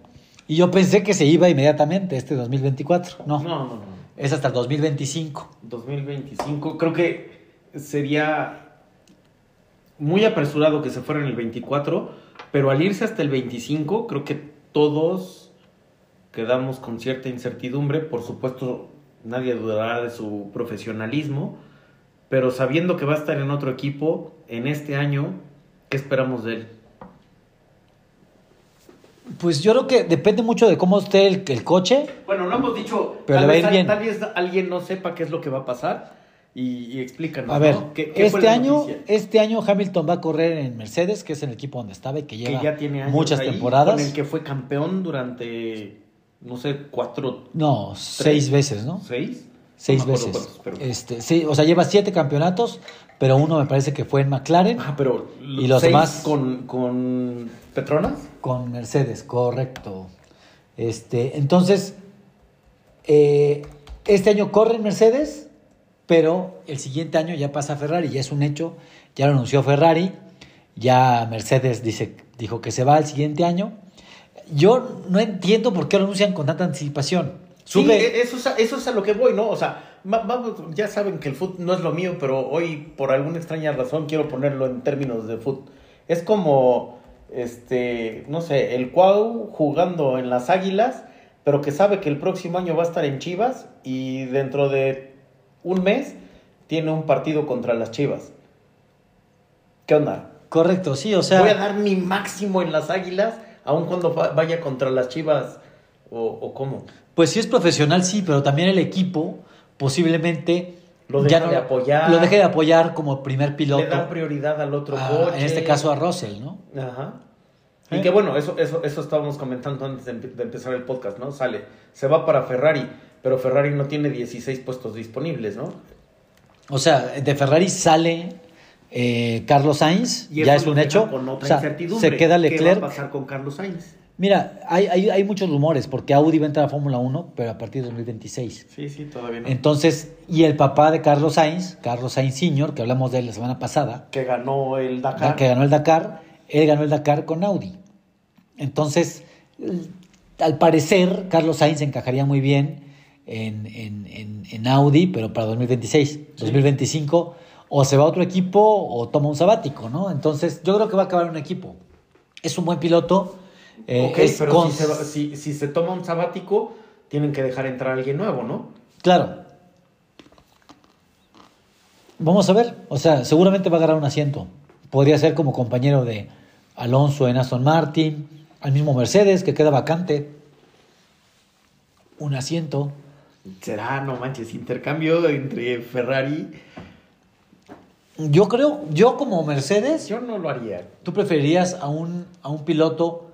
Y yo pensé que se iba inmediatamente este 2024. No, No, no, no. es hasta el 2025. 2025, creo que sería muy apresurado que se fuera en el 24, pero al irse hasta el 25, creo que todos quedamos con cierta incertidumbre. Por supuesto, nadie dudará de su profesionalismo, pero sabiendo que va a estar en otro equipo en este año, ¿qué esperamos de él? Pues yo creo que depende mucho de cómo esté el, el coche. Bueno, no hemos dicho, Pero tal, vez, bien. tal vez alguien no sepa qué es lo que va a pasar y, y explícanos. A ver, ¿no? ¿Qué- qué fue este año, este año Hamilton va a correr en Mercedes, que es el equipo donde estaba y que que lleva ya tiene años muchas ahí, temporadas. Con el que fue campeón durante, no sé, cuatro, No, seis veces, ¿no? seis. Seis No veces. cuántos, pero- Este, sí, o sea, lleva siete campeonatos, pero uno me parece que fue en McLaren Ah, pero Y los seis demás- con, con Petronas. con Mercedes, correcto. Este, entonces, eh, este año corre en Mercedes, pero el siguiente año ya pasa Ferrari, ya es un hecho, ya lo anunció Ferrari, ya Mercedes dice, dijo que se va el siguiente año. Yo no entiendo por qué lo anuncian con tanta anticipación. Sí, Sube- e- eso es, a, eso es a lo que voy, ¿no? O sea, va- vamos, ya saben que el fútbol no es lo mío, pero hoy, por alguna extraña razón, quiero ponerlo en términos de fútbol. Es como, este, no sé, el Cuau jugando en las Águilas, pero que sabe que el próximo año va a estar en Chivas y dentro de un mes tiene un partido contra las Chivas. ¿Qué onda? correcto, sí, o sea... Voy a dar mi máximo en las Águilas, aun cuando va- vaya contra las Chivas, o, o cómo. Pues sí es profesional, sí, pero también el equipo posiblemente Lo deja de apoyar. Lo deja de apoyar como primer piloto. Le dan prioridad al otro a- coche. en este caso a Russell, ¿no? Ajá. ¿Eh? Y que bueno, eso, eso, eso estábamos comentando antes de empezar el podcast, ¿no? Sale, se va para Ferrari, pero Ferrari no tiene 16 puestos disponibles, ¿no? O sea, de Ferrari sale eh, Carlos Sainz, Y ya es un hecho. Con otra O sea, incertidumbre. se queda ¿Qué Leclerc. va a pasar con Carlos Sainz? Mira, hay, hay, hay muchos rumores porque Audi va a entrar a Fórmula 1, pero a partir de 2026. Sí, sí, todavía no. Entonces, y el papá de Carlos Sainz, Carlos Sainz Sr., que hablamos de él la semana pasada, que ganó el Dakar. que ganó el Dakar, él ganó el Dakar con Audi. Entonces, al parecer, Carlos Sainz encajaría muy bien en, en- en- en Audi, pero para 2026, 2025, o se va a otro equipo o toma un sabático, ¿no? Entonces, yo creo que va a acabar un equipo. Es un buen piloto. eh, ok, es pero si, se, va- si, si se toma un sabático, tienen que dejar entrar a alguien nuevo, ¿no? Claro. Vamos a ver. O sea, seguramente va a agarrar un asiento. Podría ser como compañero de Alonso en Aston Martin, al mismo Mercedes, que queda vacante. Un asiento. Será, no manches, intercambio entre Ferrari. Yo creo, yo como Mercedes, Yo no lo haría. ¿tú preferirías a un, a un piloto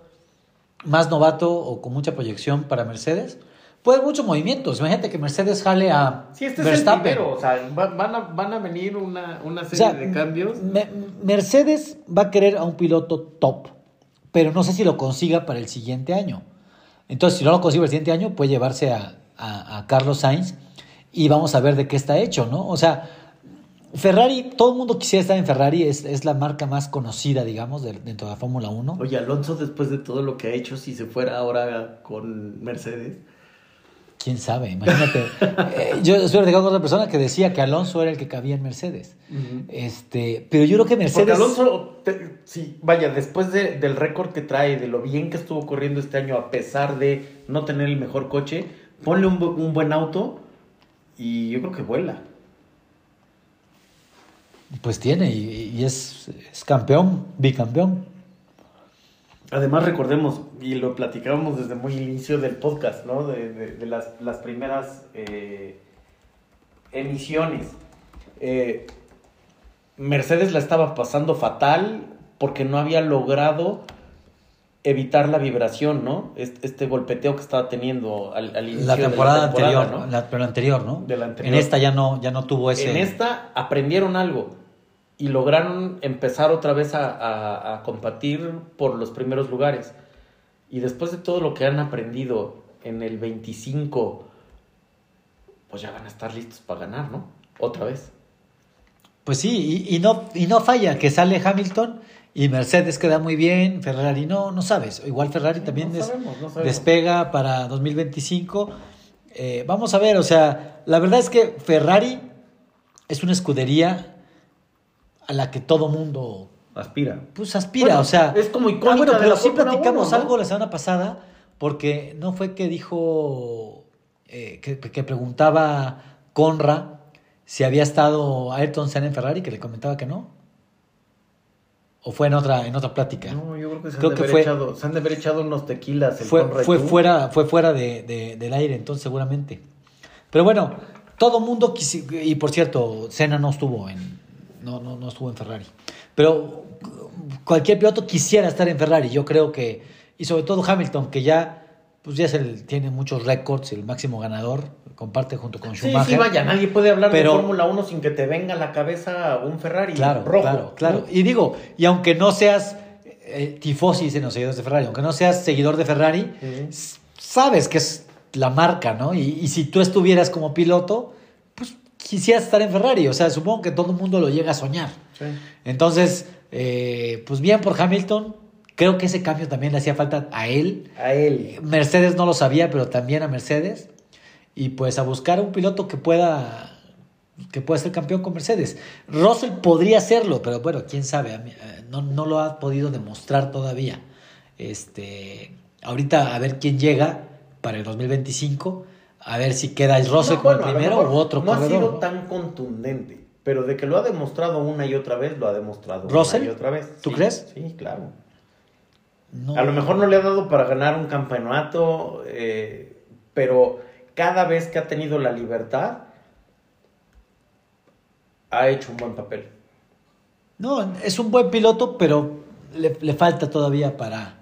más novato o con mucha proyección para Mercedes? Puede haber muchos movimientos. Imagínate que Mercedes jale a Sí, este es el primero. O sea, va- van, a, van a venir una, una O serie sea, de cambios. Me- Mercedes va a querer a un piloto top, pero no sé si lo consiga para el siguiente año. Entonces, si no lo consigue el siguiente año, puede llevarse a, a- a Carlos Sainz y vamos a ver de qué está hecho, ¿no? O sea, Ferrari, todo el mundo quisiera estar en Ferrari, es, es la marca más conocida, digamos, de- dentro de la Fórmula 1. Oye, Alonso, después de todo lo que ha hecho, si se fuera ahora con Mercedes. ¿Quién sabe? Imagínate. *laughs* Eh, yo estoy platicando con otra persona que decía que Alonso era el que cabía en Mercedes. Este, pero yo creo que Porque Mercedes... Alonso, te- sí, vaya, después de- del récord que trae, de lo bien que estuvo corriendo este año, a pesar de no tener el mejor coche, ponle un, bu- un buen auto y yo creo que vuela. Pues tiene, y, y es, es campeón, bicampeón. Además recordemos, y lo platicábamos desde muy inicio del podcast, ¿no? De, de- de las, las primeras eh, emisiones. Eh, Mercedes la estaba pasando fatal porque no había logrado evitar la vibración, ¿no? Este, este golpeteo que estaba teniendo al, al inicio La temporada, de la temporada, anterior, ¿no? La, pero anterior, ¿no? De la anterior. En esta ya no, ya no tuvo ese. En esta aprendieron algo y lograron empezar otra vez a, a- a competir por los primeros lugares. Y después de todo lo que han aprendido en el 25, pues ya van a estar listos para ganar, ¿no? Otra vez. Pues sí, y, y no, y no falla, que sale Hamilton y Mercedes queda muy bien, Ferrari no, no sabes. Igual Ferrari también no des- sabemos, no sabemos. despega para 2025. Eh, vamos a ver, o sea, la verdad es que Ferrari es una escudería a la que todo mundo Aspira. pues aspira, Bueno, o sea. es como icónica Ah, bueno, de pero la sí Fórmula platicamos 1, ¿no? algo la semana pasada, porque no fue que dijo eh, que, que preguntaba Conra si había estado Ayrton Senna en Ferrari, que le comentaba que no. ¿O fue en otra, en otra plática? No, yo creo que se Creo han, que de fue- haber echado, se han de haber echado unos tequilas. el fue, fuera, fue fuera de, de- del aire, entonces seguramente. Pero bueno, todo mundo quisi- y por cierto, Senna no estuvo en no, no, no estuvo en Ferrari. Pero cualquier piloto quisiera estar en Ferrari, yo creo que, y sobre todo Hamilton, que ya, pues ya es el, tiene muchos récords, el máximo ganador, comparte junto con Sí, Schumacher. sí, vaya, nadie puede hablar Pero- de Fórmula 1 sin que te venga a la cabeza un Ferrari Claro, rojo. claro, claro. Y digo, y aunque no seas eh, tifosis en los seguidores de Ferrari, aunque no seas seguidor de Ferrari, sabes que es la marca, ¿no? Y, y si tú estuvieras como piloto, pues quisieras estar en Ferrari. O sea, supongo que todo el mundo lo llega a soñar. Sí. Entonces, eh, pues bien por Hamilton. Creo que ese cambio también le hacía falta a él. A él. Mercedes no lo sabía, pero también a Mercedes. Y pues a buscar un piloto que pueda que pueda ser campeón con Mercedes. Russell podría hacerlo, pero bueno, quién sabe, eh, no, no lo ha podido demostrar todavía. Este, ahorita a ver quién llega para el 2025, a ver si queda el Russell No, como bueno, el primero u otro No ha sido tan contundente, pero de que lo ha demostrado una y otra vez, lo ha demostrado ¿Russell? una y otra vez. ¿Tú Sí, crees? Sí, claro. No. A lo mejor no le ha dado para ganar un campeonato, eh, pero cada vez que ha tenido la libertad, ha hecho un buen papel. No, es un buen piloto, pero le, le falta todavía para,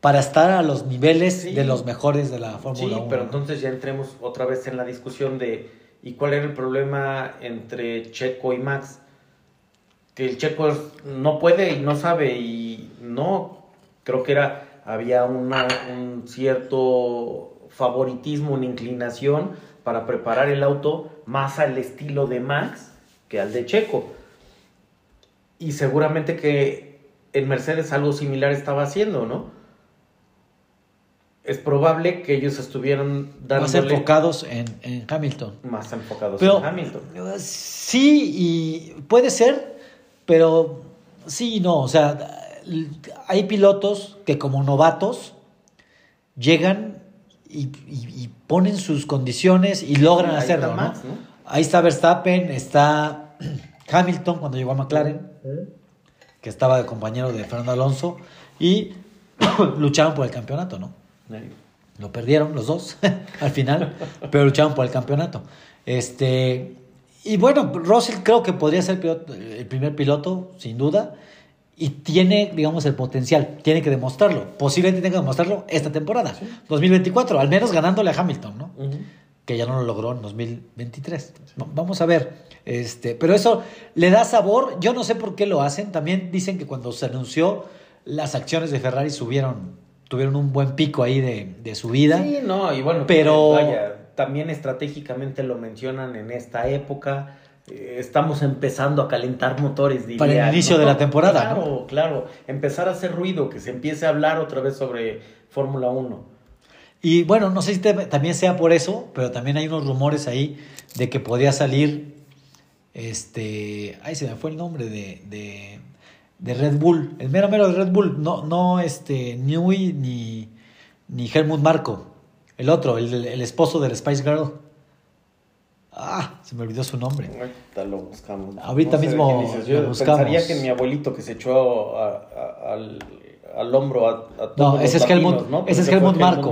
para estar a los niveles Sí. de los mejores de la Sí, Fórmula 1. pero ¿no? entonces ya entremos otra vez en la discusión de ¿y cuál era el problema entre Checo y Max? Que el Checo no puede y no sabe y no, creo que era, había una, un cierto favoritismo, una inclinación para preparar el auto más al estilo de Max que al de Checo. Y seguramente que en Mercedes algo similar estaba haciendo, ¿no? Es probable que ellos estuvieran Más dándole enfocados en, en Hamilton. más enfocados Pero, en Hamilton. Sí, y puede ser, pero sí y no. O sea, hay pilotos que como novatos llegan y, y- y ponen sus condiciones y logran Ahí hacerlo. está ¿no? Max, ¿no? Ahí está Verstappen, está *clears throat* Hamilton cuando llegó a McLaren, que estaba de compañero de Fernando Alonso, y *clears throat* luchaban por el campeonato, ¿no? Lo perdieron los dos *laughs* al final, pero lucharon por el campeonato. Este, y bueno, Russell creo que podría ser piloto- el primer piloto, sin duda, y tiene, digamos, el potencial, tiene que demostrarlo. Posiblemente tenga que demostrarlo esta temporada, 2024, al menos ganándole a Hamilton, ¿no? Que ya no lo logró en 2023. Va- Vamos a ver. Este, pero eso le da sabor. Yo no sé por qué lo hacen. También dicen que cuando se anunció las acciones de Ferrari subieron, tuvieron un buen pico ahí de, de subida. Sí, no, y bueno, Pero- vaya, también estratégicamente lo mencionan en esta época. Estamos empezando a calentar motores, diría, Para el inicio de la temporada, Claro, claro. Empezar a hacer ruido, que se empiece a hablar otra vez sobre Fórmula 1. Y bueno, no sé si te- también sea por eso, pero también hay unos rumores ahí de que podría salir este, ay, se me fue el nombre de, de, de Red Bull, el mero mero de Red Bull, no, no este, Newey ni, ni Helmut Marco, el otro, el, el esposo del Spice Girl. Ah, se me olvidó su nombre. Ahorita lo buscamos. Ahorita sé mismo. Yo lo buscamos. pensaría que mi abuelito que se echó a- a- al, al hombro a, a todos No, los ese es latinos, ¿no? ese es Helmut Marco.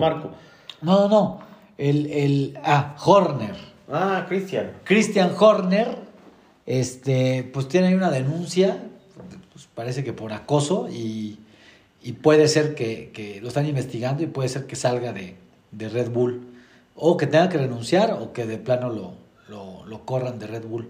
No, no, no. El, el, ah, Horner. Ah, Cristian. Christian Horner, este, pues tiene ahí una denuncia, pues parece que por acoso y, y puede ser que, que lo están investigando y puede ser que salga de, de Red Bull o que tenga que renunciar o que de plano lo, lo, lo corran de Red Bull.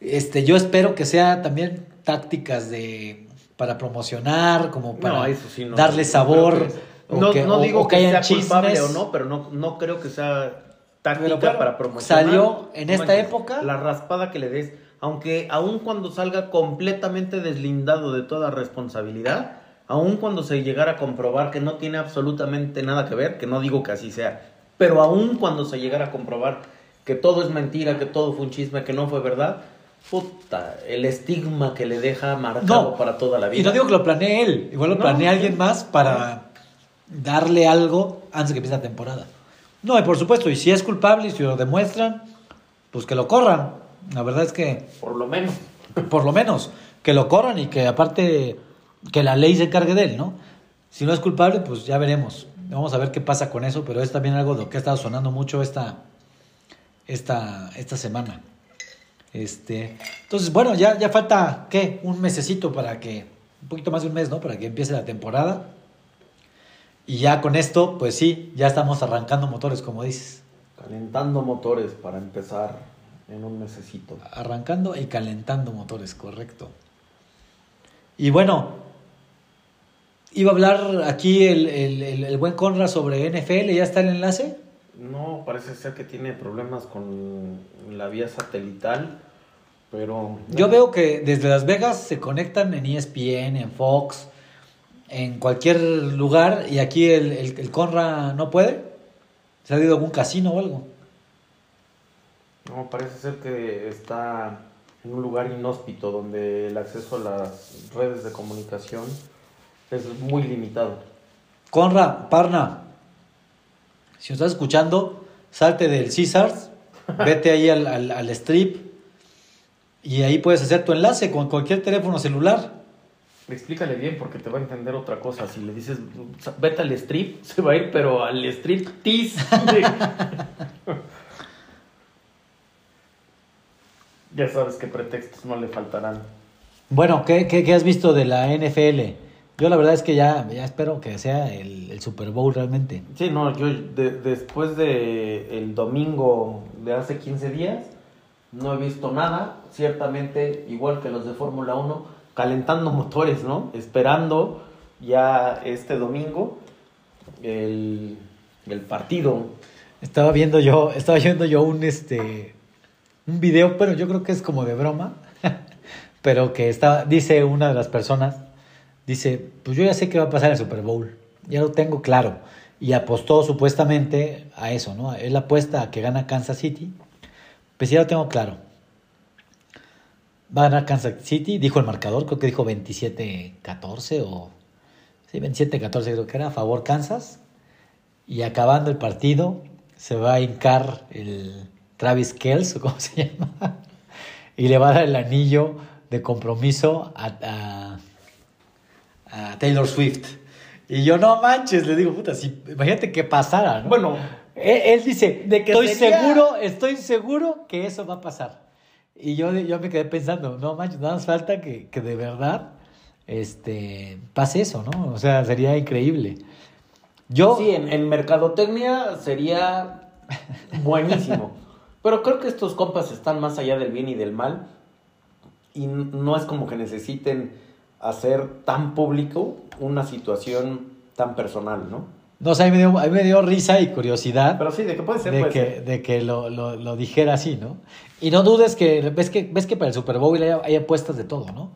Este, yo espero que sea también tácticas de para promocionar, como para No, eso sí, no. darle sabor. que- No, que- digo o que, hayan sea culpable chismes. o no, pero no, no creo que sea táctica Pero para promocionar. salió en esta manches, época. La raspada que le des, aunque aun cuando salga completamente deslindado de toda responsabilidad, aun cuando se llegara a comprobar que no tiene absolutamente nada que ver, que no digo que así sea, pero aun cuando se llegara a comprobar que todo es mentira, que todo fue un chisme, que no fue verdad, puta, el estigma que le deja marcado No, para toda la vida. Y no digo que lo planee él, igual lo No, planea alguien más para darle algo antes de que empiece la temporada. No, y por supuesto, y si es culpable y si lo demuestran, pues que lo corran. La verdad es que, Por lo menos. por lo menos, que lo corran y que aparte, que la ley se encargue de él, ¿no? Si no es culpable, pues ya veremos. Vamos a ver qué pasa con eso, pero es también algo de lo que ha estado sonando mucho esta, esta, esta semana. Este, entonces, bueno, ya, ya falta, ¿qué? Un mesecito para que, un poquito más de un mes, ¿no? Para que empiece la temporada. Y ya con esto, pues sí, ya estamos arrancando motores, como dices. Calentando motores para empezar en un mesecito. Arrancando y calentando motores, correcto. Y bueno, iba a hablar aquí el, el, el- el buen Conrad sobre NFL, ¿ya está el enlace? No, parece ser que tiene problemas con la vía satelital, pero... Yo veo que desde Las Vegas se conectan en ESPN, en Fox, en cualquier lugar, y aquí el, el, el Conra no puede. ¿Se ha ido a algún casino o algo? No, parece ser que está en un lugar inhóspito donde el acceso a las redes de comunicación es muy limitado. Conra, Parna, si nos estás escuchando, salte del Caesars, *laughs* vete ahí al, al, al strip, y ahí puedes hacer tu enlace con cualquier teléfono celular. Explícale bien porque te va a entender otra cosa. Si le dices, vete al strip, *laughs* se va a ir, pero al strip tease. *laughs* ya sabes qué pretextos no le faltarán. Bueno, ¿qué, qué, qué has visto de la NFL? Yo la verdad es que ya, ya espero que sea el, el Super Bowl realmente. Sí, no, yo de- después de el domingo de hace 15 días no he visto nada, ciertamente igual que los de Fórmula 1, calentando *laughs* motores, ¿no? Esperando ya este domingo el, el partido. Estaba viendo yo, estaba viendo yo un este un video, pero yo creo que es como de broma, *laughs* pero que está, dice una de las personas, dice, pues yo ya sé qué va a pasar en el Super Bowl, ya lo tengo claro. Y apostó supuestamente a eso, ¿no? Él apuesta a que gana Kansas City. Pues ya lo tengo claro. Va a ganar Kansas City, dijo el marcador, creo que dijo 27-14 o... Sí, 27-14 creo que era, a favor Kansas. Y acabando el partido, se va a hincar el Travis Kells, o cómo se *laughs* llama, y le va a dar el anillo de compromiso a- a Taylor Swift. Y yo, no manches, le digo, puta, si, imagínate que pasara, ¿no? Bueno, Él, él dice, De que estoy sería- seguro, estoy seguro que eso va a pasar. Y yo, yo me quedé pensando, no manches, nada más falta que, que de verdad este, pase eso, ¿no? O sea, sería increíble. Yo, sí, en, en mercadotecnia sería buenísimo. *laughs* Pero creo que estos compas están más allá del bien y del mal. Y no es como que necesiten hacer tan público una situación tan personal, ¿no? no sé, a mí me dio, a mí me dio risa y curiosidad Pero sí, de que puede ser, de puede que, ser. de que lo, lo, lo dijera así, ¿no? Y no dudes que, ves que, ves que para el Super Bowl hay, hay apuestas de todo, ¿no?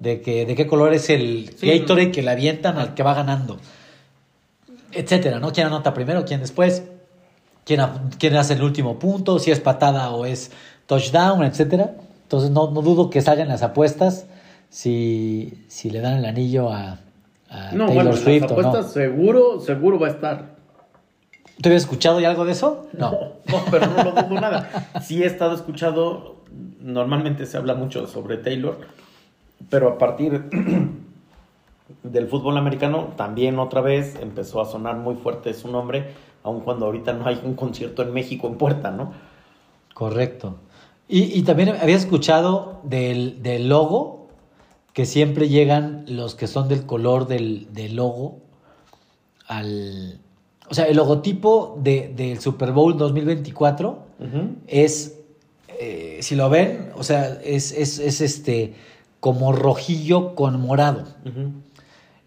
De que, de qué color es el Sí. Gatorade que le avientan al que va ganando. Etcétera, ¿no? ¿Quién anota primero, quién después? ¿Quién, a- quién hace el último punto? Si es patada o es touchdown, etcétera. Entonces no, no dudo que salgan las apuestas si, si le dan el anillo a, a No, Taylor bueno, Swift las o no. apuestas seguro, seguro va a estar. ¿Tú habías escuchado ya algo de eso? No. No, pero no lo dudo nada. Sí he estado escuchado, normalmente se habla mucho sobre Taylor, pero a partir *clears throat* del fútbol americano, también otra vez empezó a sonar muy fuerte su nombre, aun cuando ahorita no hay un concierto en México en puerta, ¿no? Correcto. Y, también había escuchado del, logo, que siempre llegan los que son del color del, logo al... O sea, el logotipo del Super Bowl 2024 es, eh, si lo ven, o sea, es, este como rojillo con morado.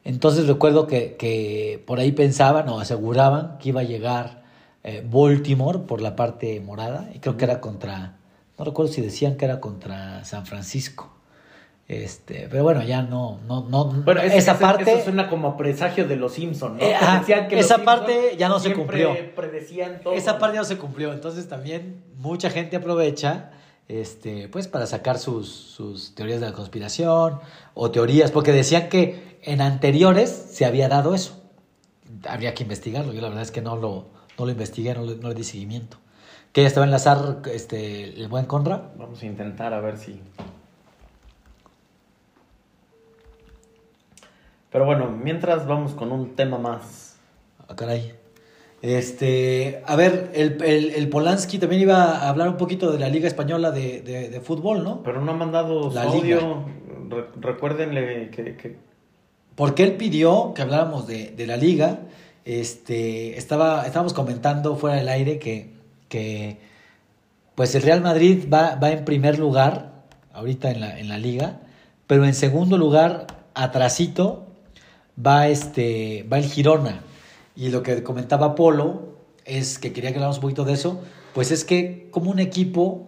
Entonces recuerdo que, por ahí pensaban o aseguraban que iba a llegar eh, Baltimore por la parte morada, y creo que era contra, no recuerdo si decían que era contra San Francisco. Este, pero bueno, ya no, no, no. Bueno, esa parte. Eso suena como presagio de los Simpsons, ¿no? Eh, esa parte ya no se cumplió. Predecían todo. Esa parte ya no se cumplió. Entonces también mucha gente aprovecha este, pues para sacar sus, sus teorías de la conspiración o teorías, porque decían que en anteriores se había dado eso. Habría que investigarlo. Yo la verdad es que no lo, no lo investigué, no, le di seguimiento. ¿Que ya estaba en enlazar este, el buen Conra? Vamos a intentar a ver si. Pero bueno, mientras vamos con un tema más. Ah, caray. Este, a ver, el, el, Polanski también iba a hablar un poquito de la Liga Española de, de, fútbol, ¿no? Pero no ha mandado la audio. recuérdenle que, porque él pidió que habláramos de, la liga. Este, estaba, estábamos comentando fuera del aire que, que pues el Real Madrid va, va en primer lugar ahorita en la, en la liga, pero en segundo lugar, atrasito, va, este, va el Girona. Y lo que comentaba Polo es que quería que habláramos un poquito de eso, pues es que como un equipo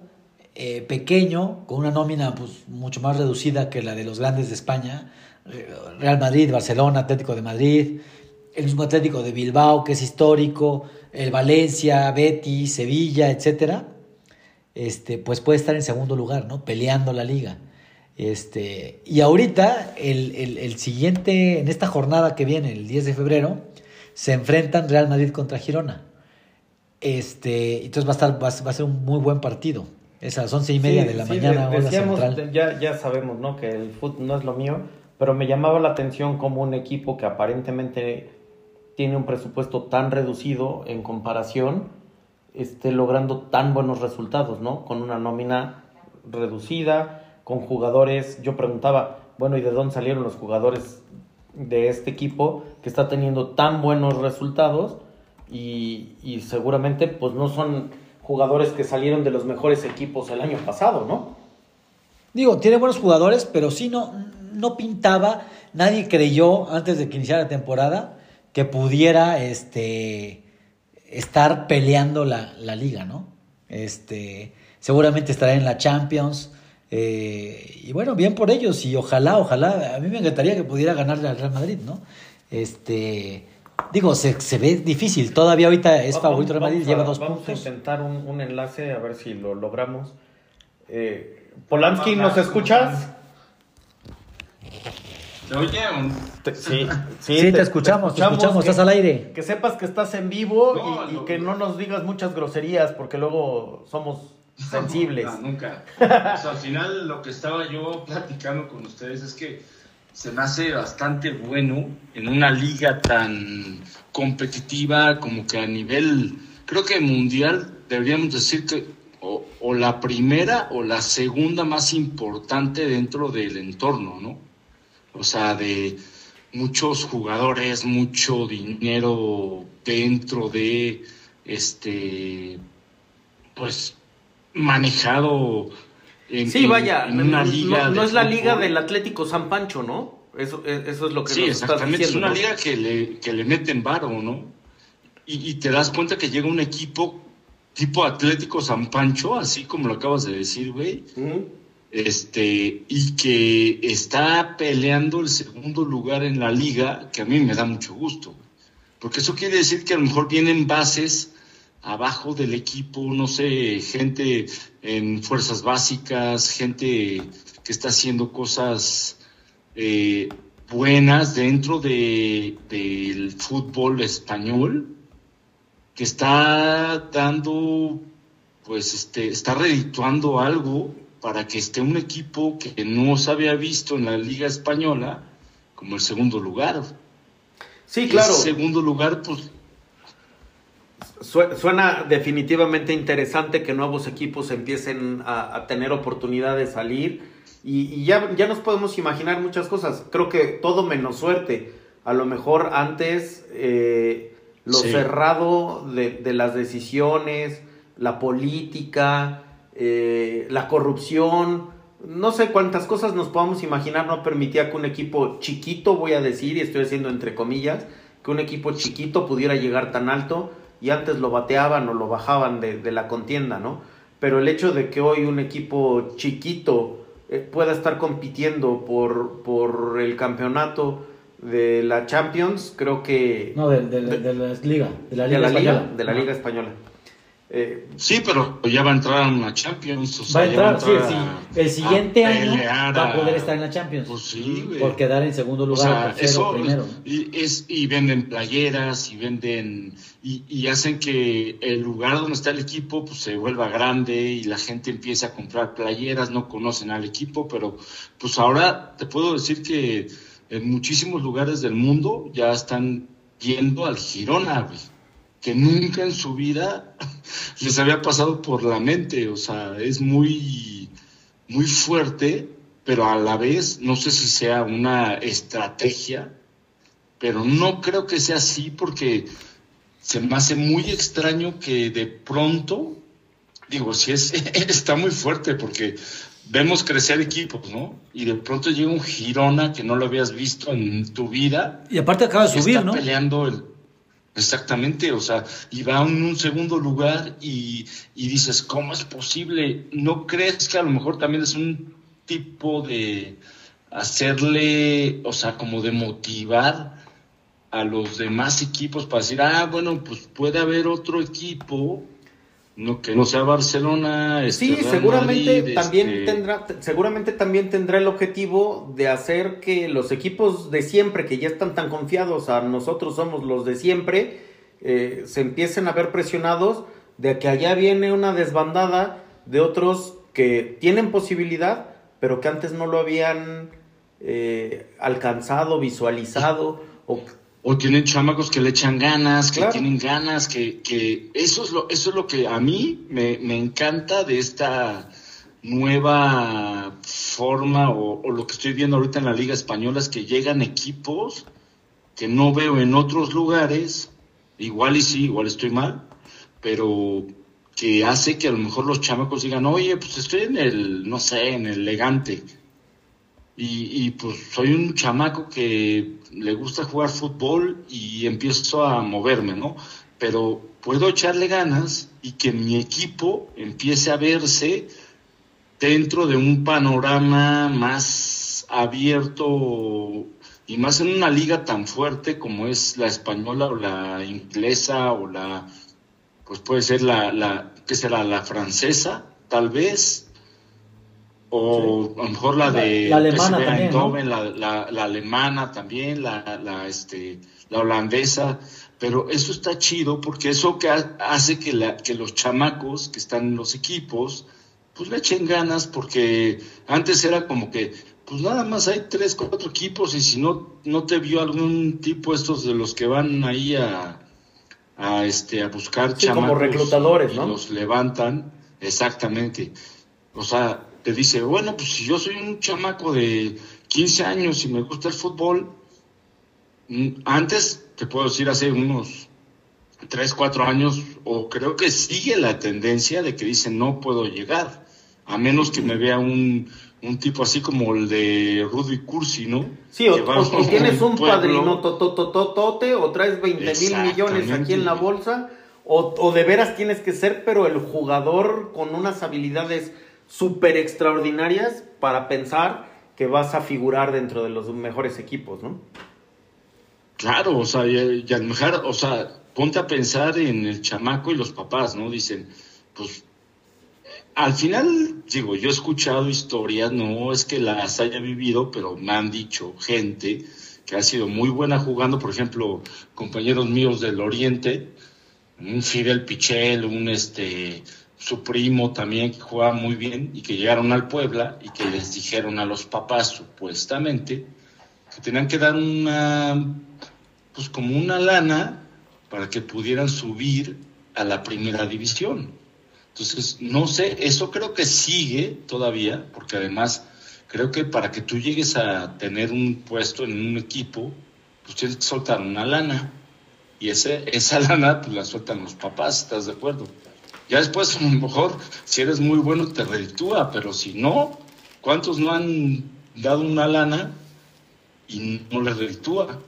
eh, pequeño, con una nómina pues, mucho más reducida que la de los grandes de España, Real Madrid, Barcelona, Atlético de Madrid, el mismo Atlético de Bilbao, que es histórico, el Valencia, Betis, Sevilla, etcétera, este, pues puede estar en segundo lugar, ¿no? Peleando la liga. Este, y ahorita, el, siguiente, en esta jornada que viene, el 10 de febrero, se enfrentan Real Madrid contra Girona. Este, entonces va a, estar, va, a ser un muy buen partido. Es a las once y media de la mañana. ya, ya sabemos, ¿no? Que el fútbol no es lo mío, pero me llamaba la atención como un equipo que aparentemente tiene un presupuesto tan reducido en comparación esté logrando tan buenos resultados, ¿no? Con una nómina reducida, con jugadores, yo preguntaba, bueno, ¿y de dónde salieron los jugadores de este equipo que está teniendo tan buenos resultados? Y, seguramente pues no son jugadores que salieron de los mejores equipos el año pasado, ¿no? Digo, tiene buenos jugadores, pero sí no, no pintaba, nadie creyó antes de que iniciara la temporada que pudiera este, estar peleando la, liga, ¿no? Este, seguramente estará en la Champions. Eh, y bueno, bien por ellos y ojalá, ojalá, a mí me encantaría que pudiera ganarle al Real Madrid, ¿no? Este, digo, se, ve difícil, todavía ahorita es favorito Real Madrid, lleva dos puntos. Vamos a intentar un, enlace a ver si lo logramos. Eh, Polanski, ¿nos escuchas? ¿Te oye? Sí, sí, te, escuchamos, te, escuchamos, estás al aire. Que sepas que estás en vivo y, que no nos digas muchas groserías porque luego somos *laughs* sensibles. No, nunca. *laughs* al final lo que estaba yo platicando con ustedes es que se me hace bastante bueno en una liga tan competitiva como que a nivel, creo que mundial, deberíamos decir que o la primera o la segunda más importante dentro del entorno, ¿no? o sea, de muchos jugadores, mucho dinero dentro de este, pues, manejado en, sí, vaya, una liga. No, es la liga del Atlético San Pancho, ¿no? Eso, eso es lo que sí, exactamente. es una liga que le, que le meten varo, ¿no? Y, y, te das cuenta que llega un equipo tipo Atlético San Pancho, así como lo acabas de decir, güey este, y que está peleando el segundo lugar en la liga, que a mí me da mucho gusto. Porque eso quiere decir que a lo mejor vienen bases abajo del equipo, no sé, gente en fuerzas básicas, gente que está haciendo cosas eh, buenas dentro de, del fútbol español, que está dando, pues, este, está redituando algo para que esté un equipo que no se había visto en la Liga Española como el segundo lugar. Sí, claro. El segundo lugar, pues Suena definitivamente interesante que nuevos equipos empiecen a, tener oportunidad de salir y, ya, ya, nos podemos imaginar muchas cosas. Creo que todo menos suerte. A lo mejor antes eh, lo cerrado de, las decisiones, la política, eh, la corrupción, no sé cuántas cosas nos podamos imaginar no permitía que un equipo chiquito, voy a decir, y estoy haciendo entre comillas, que un equipo chiquito pudiera llegar tan alto y antes lo bateaban o lo bajaban de, la contienda, ¿no? Pero el hecho de que hoy un equipo chiquito eh, pueda estar compitiendo por, por el campeonato de la Champions, creo que... No, de, de, de, la Liga, de la Liga Española. de la Liga Española. Eh, sí, pero ya va a entrar a una Champions. va, a entrar, sí, el siguiente año va a poder estar en la Champions. Pues sí, Por quedar en segundo lugar, tercero, primero. Y, es, y venden playeras y venden y, hacen que el lugar donde está el equipo pues, se vuelva grande y la gente empiece a comprar playeras, no conocen al equipo, pero pues ahora te puedo decir que en muchísimos lugares del mundo ya están yendo al Girona, güey que nunca en su vida *laughs* les había pasado por la mente. O sea, es muy, muy fuerte, pero a la vez no sé si sea una estrategia, pero no creo que sea así porque se me hace muy extraño que de pronto, digo, si es, *laughs* está muy fuerte porque vemos crecer equipos, ¿no? Y de pronto llega un Girona que no lo habías visto en tu vida. Y aparte acaba de subir, está ¿no? peleando el Exactamente, o sea, y va en un segundo lugar y, dices, ¿cómo es posible? ¿No crees que a lo mejor también es un tipo de hacerle, o sea, como de motivar a los demás equipos para decir, ah, bueno, pues puede haber otro equipo no que no sea Barcelona este, sí seguramente también este tendrá seguramente también tendrá el objetivo de hacer que los equipos de siempre que ya están tan confiados a nosotros somos los de siempre eh, se empiecen a ver presionados de que allá viene una desbandada de otros que tienen posibilidad pero que antes no lo habían eh, alcanzado visualizado o o tienen chamacos que le echan ganas, que tienen ganas, que, que, eso es lo, eso es lo que a mí me, me encanta de esta nueva forma o, o, lo que estoy viendo ahorita en la Liga Española es que llegan equipos que no veo en otros lugares, igual y sí, igual estoy mal, pero que hace que a lo mejor los chamacos digan, oye, pues estoy en el, no sé, en el elegante, y, pues soy un chamaco que le gusta jugar fútbol y empiezo a moverme, ¿no? Pero puedo echarle ganas y que mi equipo empiece a verse dentro de un panorama más abierto y más en una liga tan fuerte como es la española o la inglesa o la, pues puede ser la, la ¿qué será? La francesa, tal vez, o a lo mejor la de la, alemana también, la, la, alemana también, la, la, este, la holandesa, pero eso está chido porque eso que hace que, la, que los chamacos que están en los equipos, pues le echen ganas porque antes era como que, pues nada más hay tres, cuatro equipos y si no, no te vio algún tipo estos de los que van ahí a, a, este, a buscar chamacos. como reclutadores, y ¿no? Los levantan, exactamente. O sea, te dice, bueno, pues si yo soy un chamaco de 15 años y me gusta el fútbol, mm, antes, te puedo decir, hace unos 3, 4 años, o creo que sigue la tendencia de que dicen, no puedo llegar, a menos que me vea un, un tipo así como el de Rudy Cursi, ¿no? Sí, o, tienes un, padrino totototote, o traes 20 mil millones aquí en la bolsa, o, o de veras tienes que ser, pero el jugador con unas habilidades súper extraordinarias para pensar que vas a figurar dentro de los mejores equipos, ¿no? Claro, o sea, y, a lo mejor, o sea, ponte a pensar en el chamaco y los papás, ¿no? Dicen, pues, al final, digo, yo he escuchado historias, no es que las haya vivido, pero me han dicho gente que ha sido muy buena jugando, por ejemplo, compañeros míos del Oriente, un Fidel Pichel, un este su primo también que jugaba muy bien y que llegaron al Puebla y que les dijeron a los papás supuestamente que tenían que dar una, pues como una lana para que pudieran subir a la primera división. Entonces, no sé, eso creo que sigue todavía, porque además creo que para que tú llegues a tener un puesto en un equipo, pues tienes que soltar una lana. Y ese, esa *laughs* lana pues la sueltan los papás, ¿estás de acuerdo? Ya después, a lo mejor, si eres muy bueno, te reditúa, pero si no, ¿cuántos no han dado una lana y no les reditúa?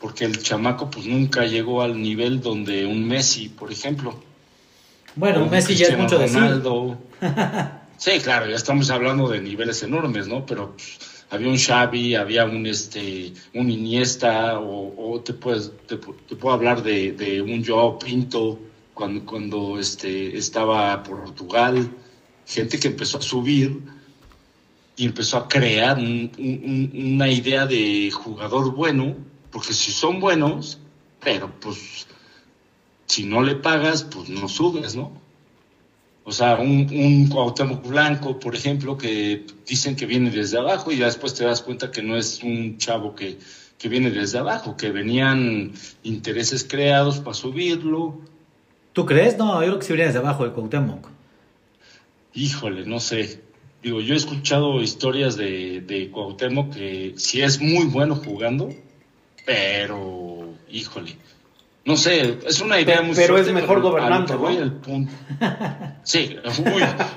Porque el chamaco pues nunca llegó al nivel donde un Messi, por ejemplo. Bueno, Messi ya es mucho de Ronaldo. *laughs* sí, claro, ya estamos hablando de niveles enormes, ¿no? Pero pues, había un Xavi, había un este un Iniesta o, te puedes te, puedo hablar de, de, un Joao Pinto cuando cuando este estaba Portugal, gente que empezó a subir y empezó a crear una idea de jugador bueno, porque si son buenos, pero pues si no le pagas, pues no subes, ¿no? O sea, un, un Cuauhtémoc Blanco, por ejemplo, que dicen que viene desde abajo y ya después te das cuenta que no es un chavo que, que viene desde abajo, que venían intereses creados para subirlo. ¿Tú crees? No, yo creo que sí viene desde abajo el Cuauhtémoc. Híjole, no sé. Digo, yo he escuchado historias de, de Cuauhtémoc que sí es muy bueno jugando, pero, híjole, no sé, es una idea muy Pero es mejor gobernando, ¿no? el punto. Sí,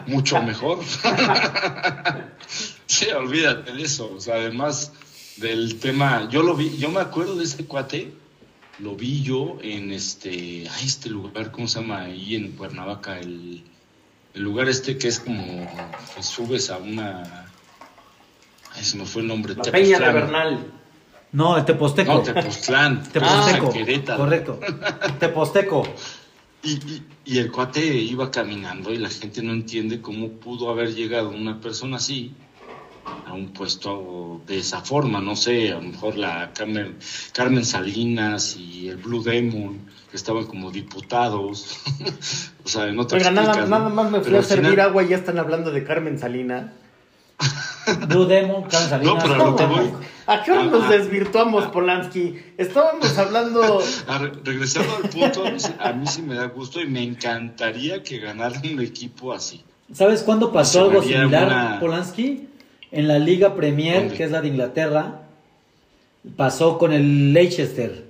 mucho mejor. *laughs* sí, olvídate de eso. O sea, además del tema, yo lo vi, yo me acuerdo de ese cuate, lo vi yo en este, ay, este lugar, ¿cómo se llama? Ahí en Cuernavaca, el, el lugar este que es como que subes a una, ay, se me fue el nombre. La Peña de Bernal. No, Teposteco. No, Tepoztlán. *laughs* Teposteco. Ah, correcto. Teposteco. Y, y, el cuate iba caminando y la gente no entiende cómo pudo haber llegado una persona así a un puesto de esa forma. No sé, a lo mejor la Carmen, Carmen Salinas y el Blue Demon, que estaban como diputados. *laughs* o sea, en otras Oiga, nada, nada, más me fui a servir agua y ya están hablando de Carmen Salinas. *laughs* Blue Demon, Carmen Salinas. No, pero lo que voy ¿A qué hora nos desvirtuamos, Polanski? Estábamos hablando. *laughs* regresando al punto, a mí, sí me da gusto y me encantaría que ganara un equipo así. ¿Sabes cuándo pasó algo similar, Polanski? En la Liga Premier, que es la de Inglaterra, pasó con el Leicester.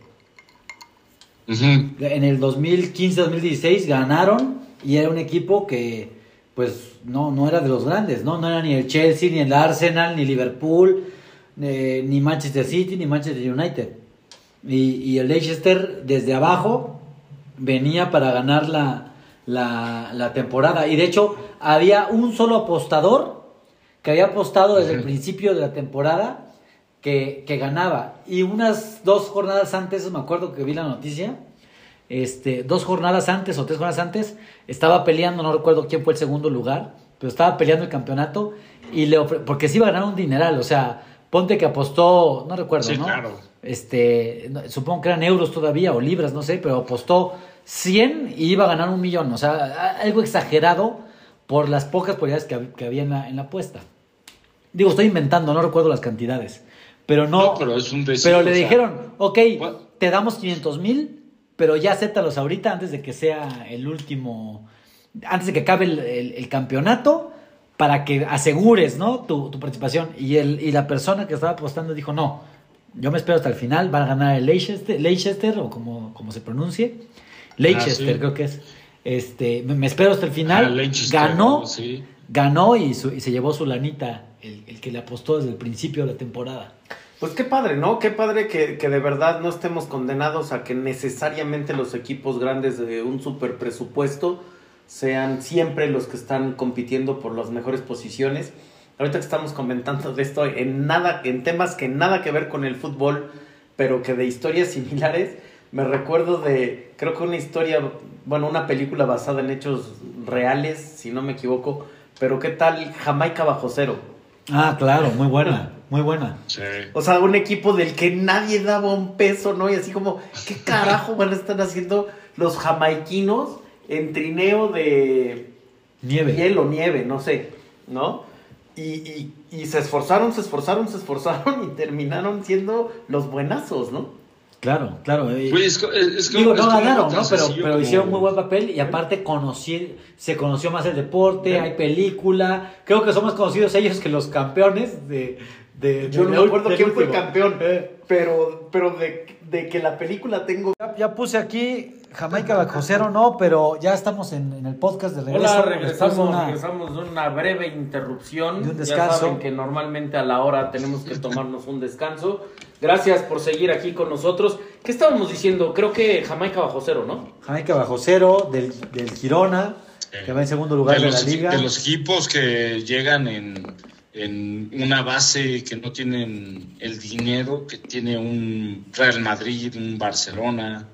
En el 2015-2016 ganaron y era un equipo que, pues, no, no era de los grandes, ¿no? No era ni el Chelsea, ni el Arsenal, ni Liverpool ni Manchester City ni Manchester United. Y, el Leicester desde abajo venía para ganar la, la, temporada. Y de hecho había un solo apostador que había apostado desde el principio de la temporada que, que, ganaba. Y unas dos jornadas antes, me acuerdo que vi la noticia, este, dos jornadas antes o tres jornadas antes, estaba peleando, no recuerdo quién fue el segundo lugar, pero estaba peleando el campeonato y le porque se iba a ganar un dineral, o sea, Ponte que apostó, no recuerdo, ¿no? Claro. Este, supongo que eran euros todavía o libras, no sé, pero apostó 100 y iba a ganar un millón. O sea, algo exagerado por las pocas probabilidades que, había en la, en la, apuesta. Digo, estoy inventando, no recuerdo las cantidades. Pero no. pero es un Pero le dijeron, ok, te damos 500 mil, pero ya acéptalos ahorita antes de que sea el último. Antes de que acabe el campeonato para que asegures ¿no? tu, participación. Y, el, y la persona que estaba apostando dijo, no, yo me espero hasta el final, va a ganar el Leicester, Leicester o como, como se pronuncie. Leicester ah, creo que es. Este, me, espero hasta el final. Ah, ganó, ganó y, se llevó su lanita, el, que le apostó desde el principio de la temporada. Pues qué padre, ¿no? Qué padre que, que, de verdad no estemos condenados a que necesariamente los equipos grandes de un super presupuesto sean siempre los que están compitiendo por las mejores posiciones. Ahorita que estamos comentando de esto en nada, en temas que nada que ver con el fútbol, pero que de historias *laughs* similares, me recuerdo de, creo que una historia, bueno, una película basada en hechos reales, si no me equivoco, pero qué tal Jamaica bajo cero. Ah, claro, muy buena, *laughs* muy buena. O sea, un equipo del que nadie daba un peso, ¿no? Y así como, ¿qué carajo van a estar haciendo los jamaiquinos? en trineo de nieve. hielo, nieve, no sé, ¿no? y, y, se esforzaron, se esforzaron, se esforzaron *laughs* y terminaron siendo los buenazos, ¿no? Claro, claro. Pues digo, no ganaron, ¿no? Pero, pero hicieron muy buen papel y aparte conocí, se conoció más el deporte, hay película. Creo que son más conocidos ellos que los campeones de... de Yo no me acuerdo quién fue el campeón, eh. pero, pero de, de, que la película tengo... Ya, puse aquí Jamaica bajo cero, no, pero ya estamos en, en el podcast de regreso. Hola, regresamos, regresamos de una breve interrupción. De un descanso. Ya saben que normalmente a la hora tenemos que tomarnos un descanso. Gracias por seguir aquí con nosotros. ¿Qué estábamos diciendo? Creo que Jamaica bajo cero, ¿no? Jamaica bajo cero, del, Girona, que va en segundo lugar de, la liga. De los equipos que llegan en, en una base que no tienen el dinero que tiene un Real Madrid, un Barcelona,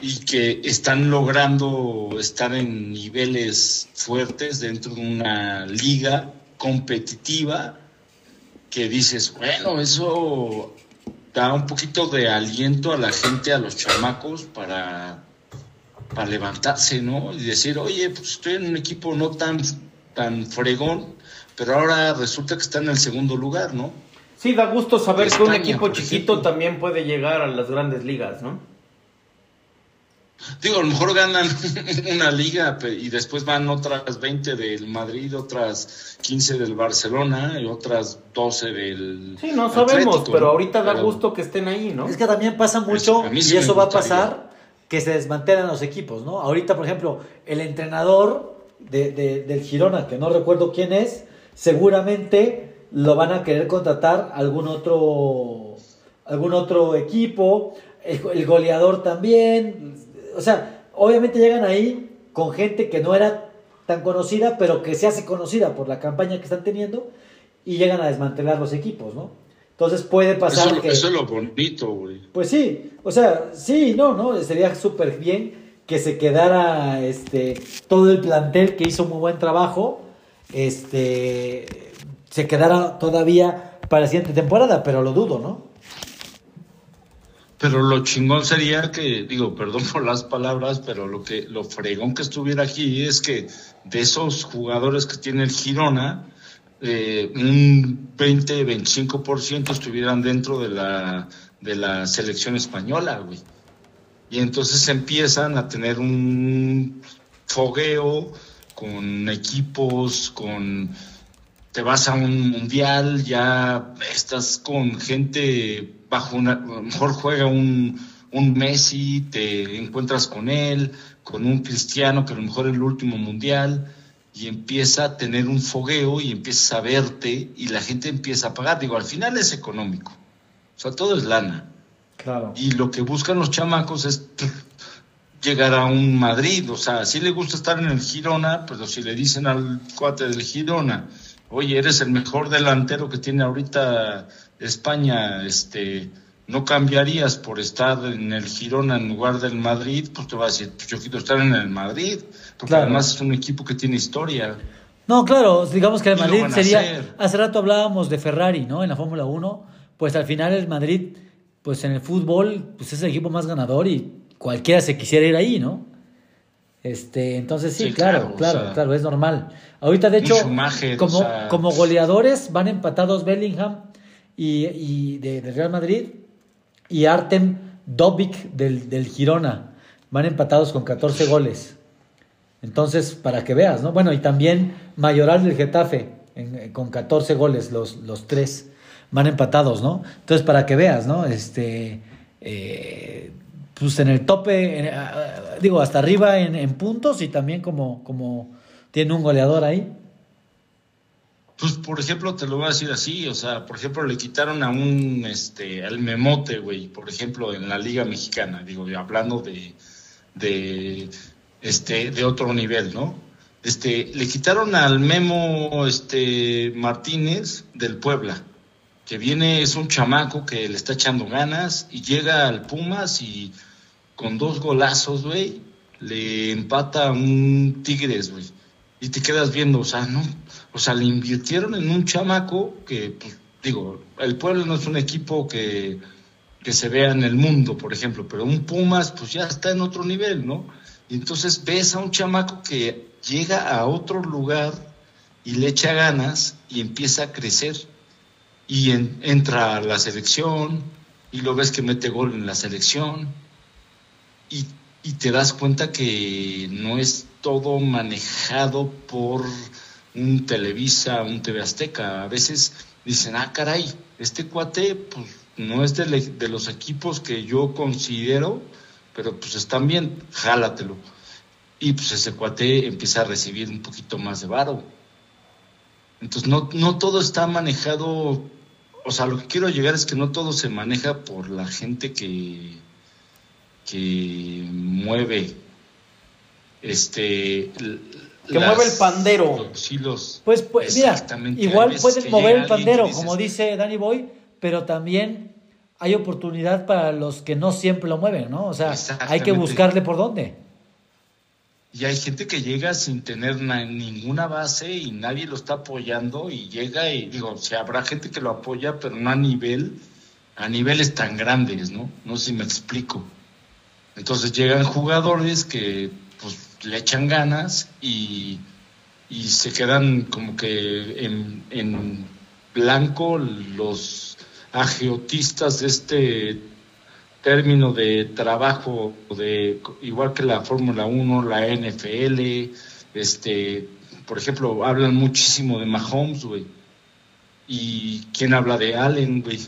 y que están logrando estar en niveles fuertes dentro de una liga competitiva que dices, bueno, eso da un poquito de aliento a la gente, a los chamacos, para, para levantarse, ¿no? Y decir, oye, pues estoy en un equipo no tan, tan fregón, pero ahora resulta que está en el segundo lugar, ¿no? Sí, da gusto saber que un equipo chiquito también puede llegar a las grandes ligas, ¿no? Digo, a lo mejor ganan *laughs* una liga y después van otras 20 del Madrid, otras 15 del Barcelona y otras 12 del. Sí, no sabemos, pero ahorita da gusto que estén ahí, ¿no? Es que también pasa mucho y eso va a pasar que se desmantelan los equipos, ¿no? Ahorita, por ejemplo, el entrenador de, del Girona, que no recuerdo quién es, seguramente lo van a querer contratar algún otro algún otro equipo, el goleador también, o sea, obviamente llegan ahí con gente que no era tan conocida, pero que se hace conocida por la campaña que están teniendo y llegan a desmantelar los equipos, ¿no? Entonces puede pasar eso, que... Eso es lo bonito, güey. Pues sí, o sea, sí, no, ¿no? Sería súper bien que se quedara este, todo el plantel que hizo muy buen trabajo, este, se quedara todavía para la siguiente temporada, pero lo dudo, ¿no? Pero lo chingón sería que, digo, perdón por las palabras, pero lo que lo fregón que estuviera aquí es que de esos jugadores que tiene el Girona, eh, un 20-25% estuvieran dentro de la, de la selección española, güey. Y entonces empiezan a tener un fogueo con equipos, con te vas a un mundial, ya estás con gente bajo una, a lo mejor juega un, un Messi, te encuentras con él, con un Cristiano que a lo mejor es el último mundial, y empieza a tener un fogueo y empiezas a verte y la gente empieza a pagar. Digo, al final es económico, o sea, todo es lana. Claro. Y lo que buscan los chamacos es llegar a un Madrid, o sea, si le gusta estar en el Girona, pero si le dicen al cuate del Girona, oye, eres el mejor delantero que tiene ahorita España, este, no cambiarías por estar en el Girona en lugar del Madrid, pues te va a decir, pues yo quiero estar en el Madrid, porque además es un equipo que tiene historia. No, claro, digamos que el Madrid sería, hace rato hablábamos de Ferrari, ¿no? En la Fórmula 1, pues al final el Madrid, pues en el fútbol, pues es el equipo más ganador y cualquiera se quisiera ir ahí, ¿no? Este, entonces sí, claro, claro, claro, es normal. Ahorita, de hecho, como, como goleadores van empatados Bellingham y, y de, Real Madrid y Artem Dobic del, del, Girona. Van empatados con 14 goles. Entonces, para que veas, ¿no? Bueno, y también Mayoral del Getafe con 14 goles, los, los tres van empatados, ¿no? Entonces, para que veas, ¿no? Este, eh, pues en el tope, digo, hasta arriba en, en, puntos y también como, como tiene un goleador ahí. Pues, por ejemplo, te lo voy a decir así, o sea, por ejemplo, le quitaron a un, este, al Memote, güey, por ejemplo, en la Liga Mexicana, digo, hablando de, de, este, de otro nivel, ¿no? Este, le quitaron al Memo, este, Martínez del Puebla, que viene, es un chamaco que le está echando ganas y llega al Pumas y con dos golazos, güey, le empata a un Tigres, güey y te quedas viendo, o sea, no, o sea, le invirtieron en un chamaco que, pues, digo, el pueblo no es un equipo que, que se vea en el mundo, por ejemplo, pero un Pumas, pues ya está en otro nivel, ¿no? Y entonces ves a un chamaco que llega a otro lugar y le echa ganas y empieza a crecer. Y entra a la selección y lo ves que mete gol en la selección y, te das cuenta que no es todo manejado por un Televisa, un TV Azteca. A veces dicen, ah, caray, este cuate pues, no es de, de los equipos que yo considero, pero pues están bien, jálatelo. Y pues ese cuate empieza a recibir un poquito más de varo. Entonces no, no todo está manejado, o sea, lo que quiero llegar es que no todo se maneja por la gente que, que mueve este que mueve el pandero. pues, pues mira, igual puedes mover el pandero, como dice Danny Boy, pero también hay oportunidad para los que no siempre lo mueven, ¿no? O sea, hay que buscarle por dónde. Y hay gente que llega sin tener ninguna base y nadie lo está apoyando y llega y digo, o sea, habrá gente que lo apoya, pero no a nivel, a niveles tan grandes, ¿no? No sé si me explico. Entonces llegan jugadores que pues le echan ganas y, se quedan como que en, en blanco los agiotistas de este término de trabajo de igual que la Fórmula 1, la NFL, este, por ejemplo, hablan muchísimo de Mahomes, güey. ¿Y quién habla de Allen, güey?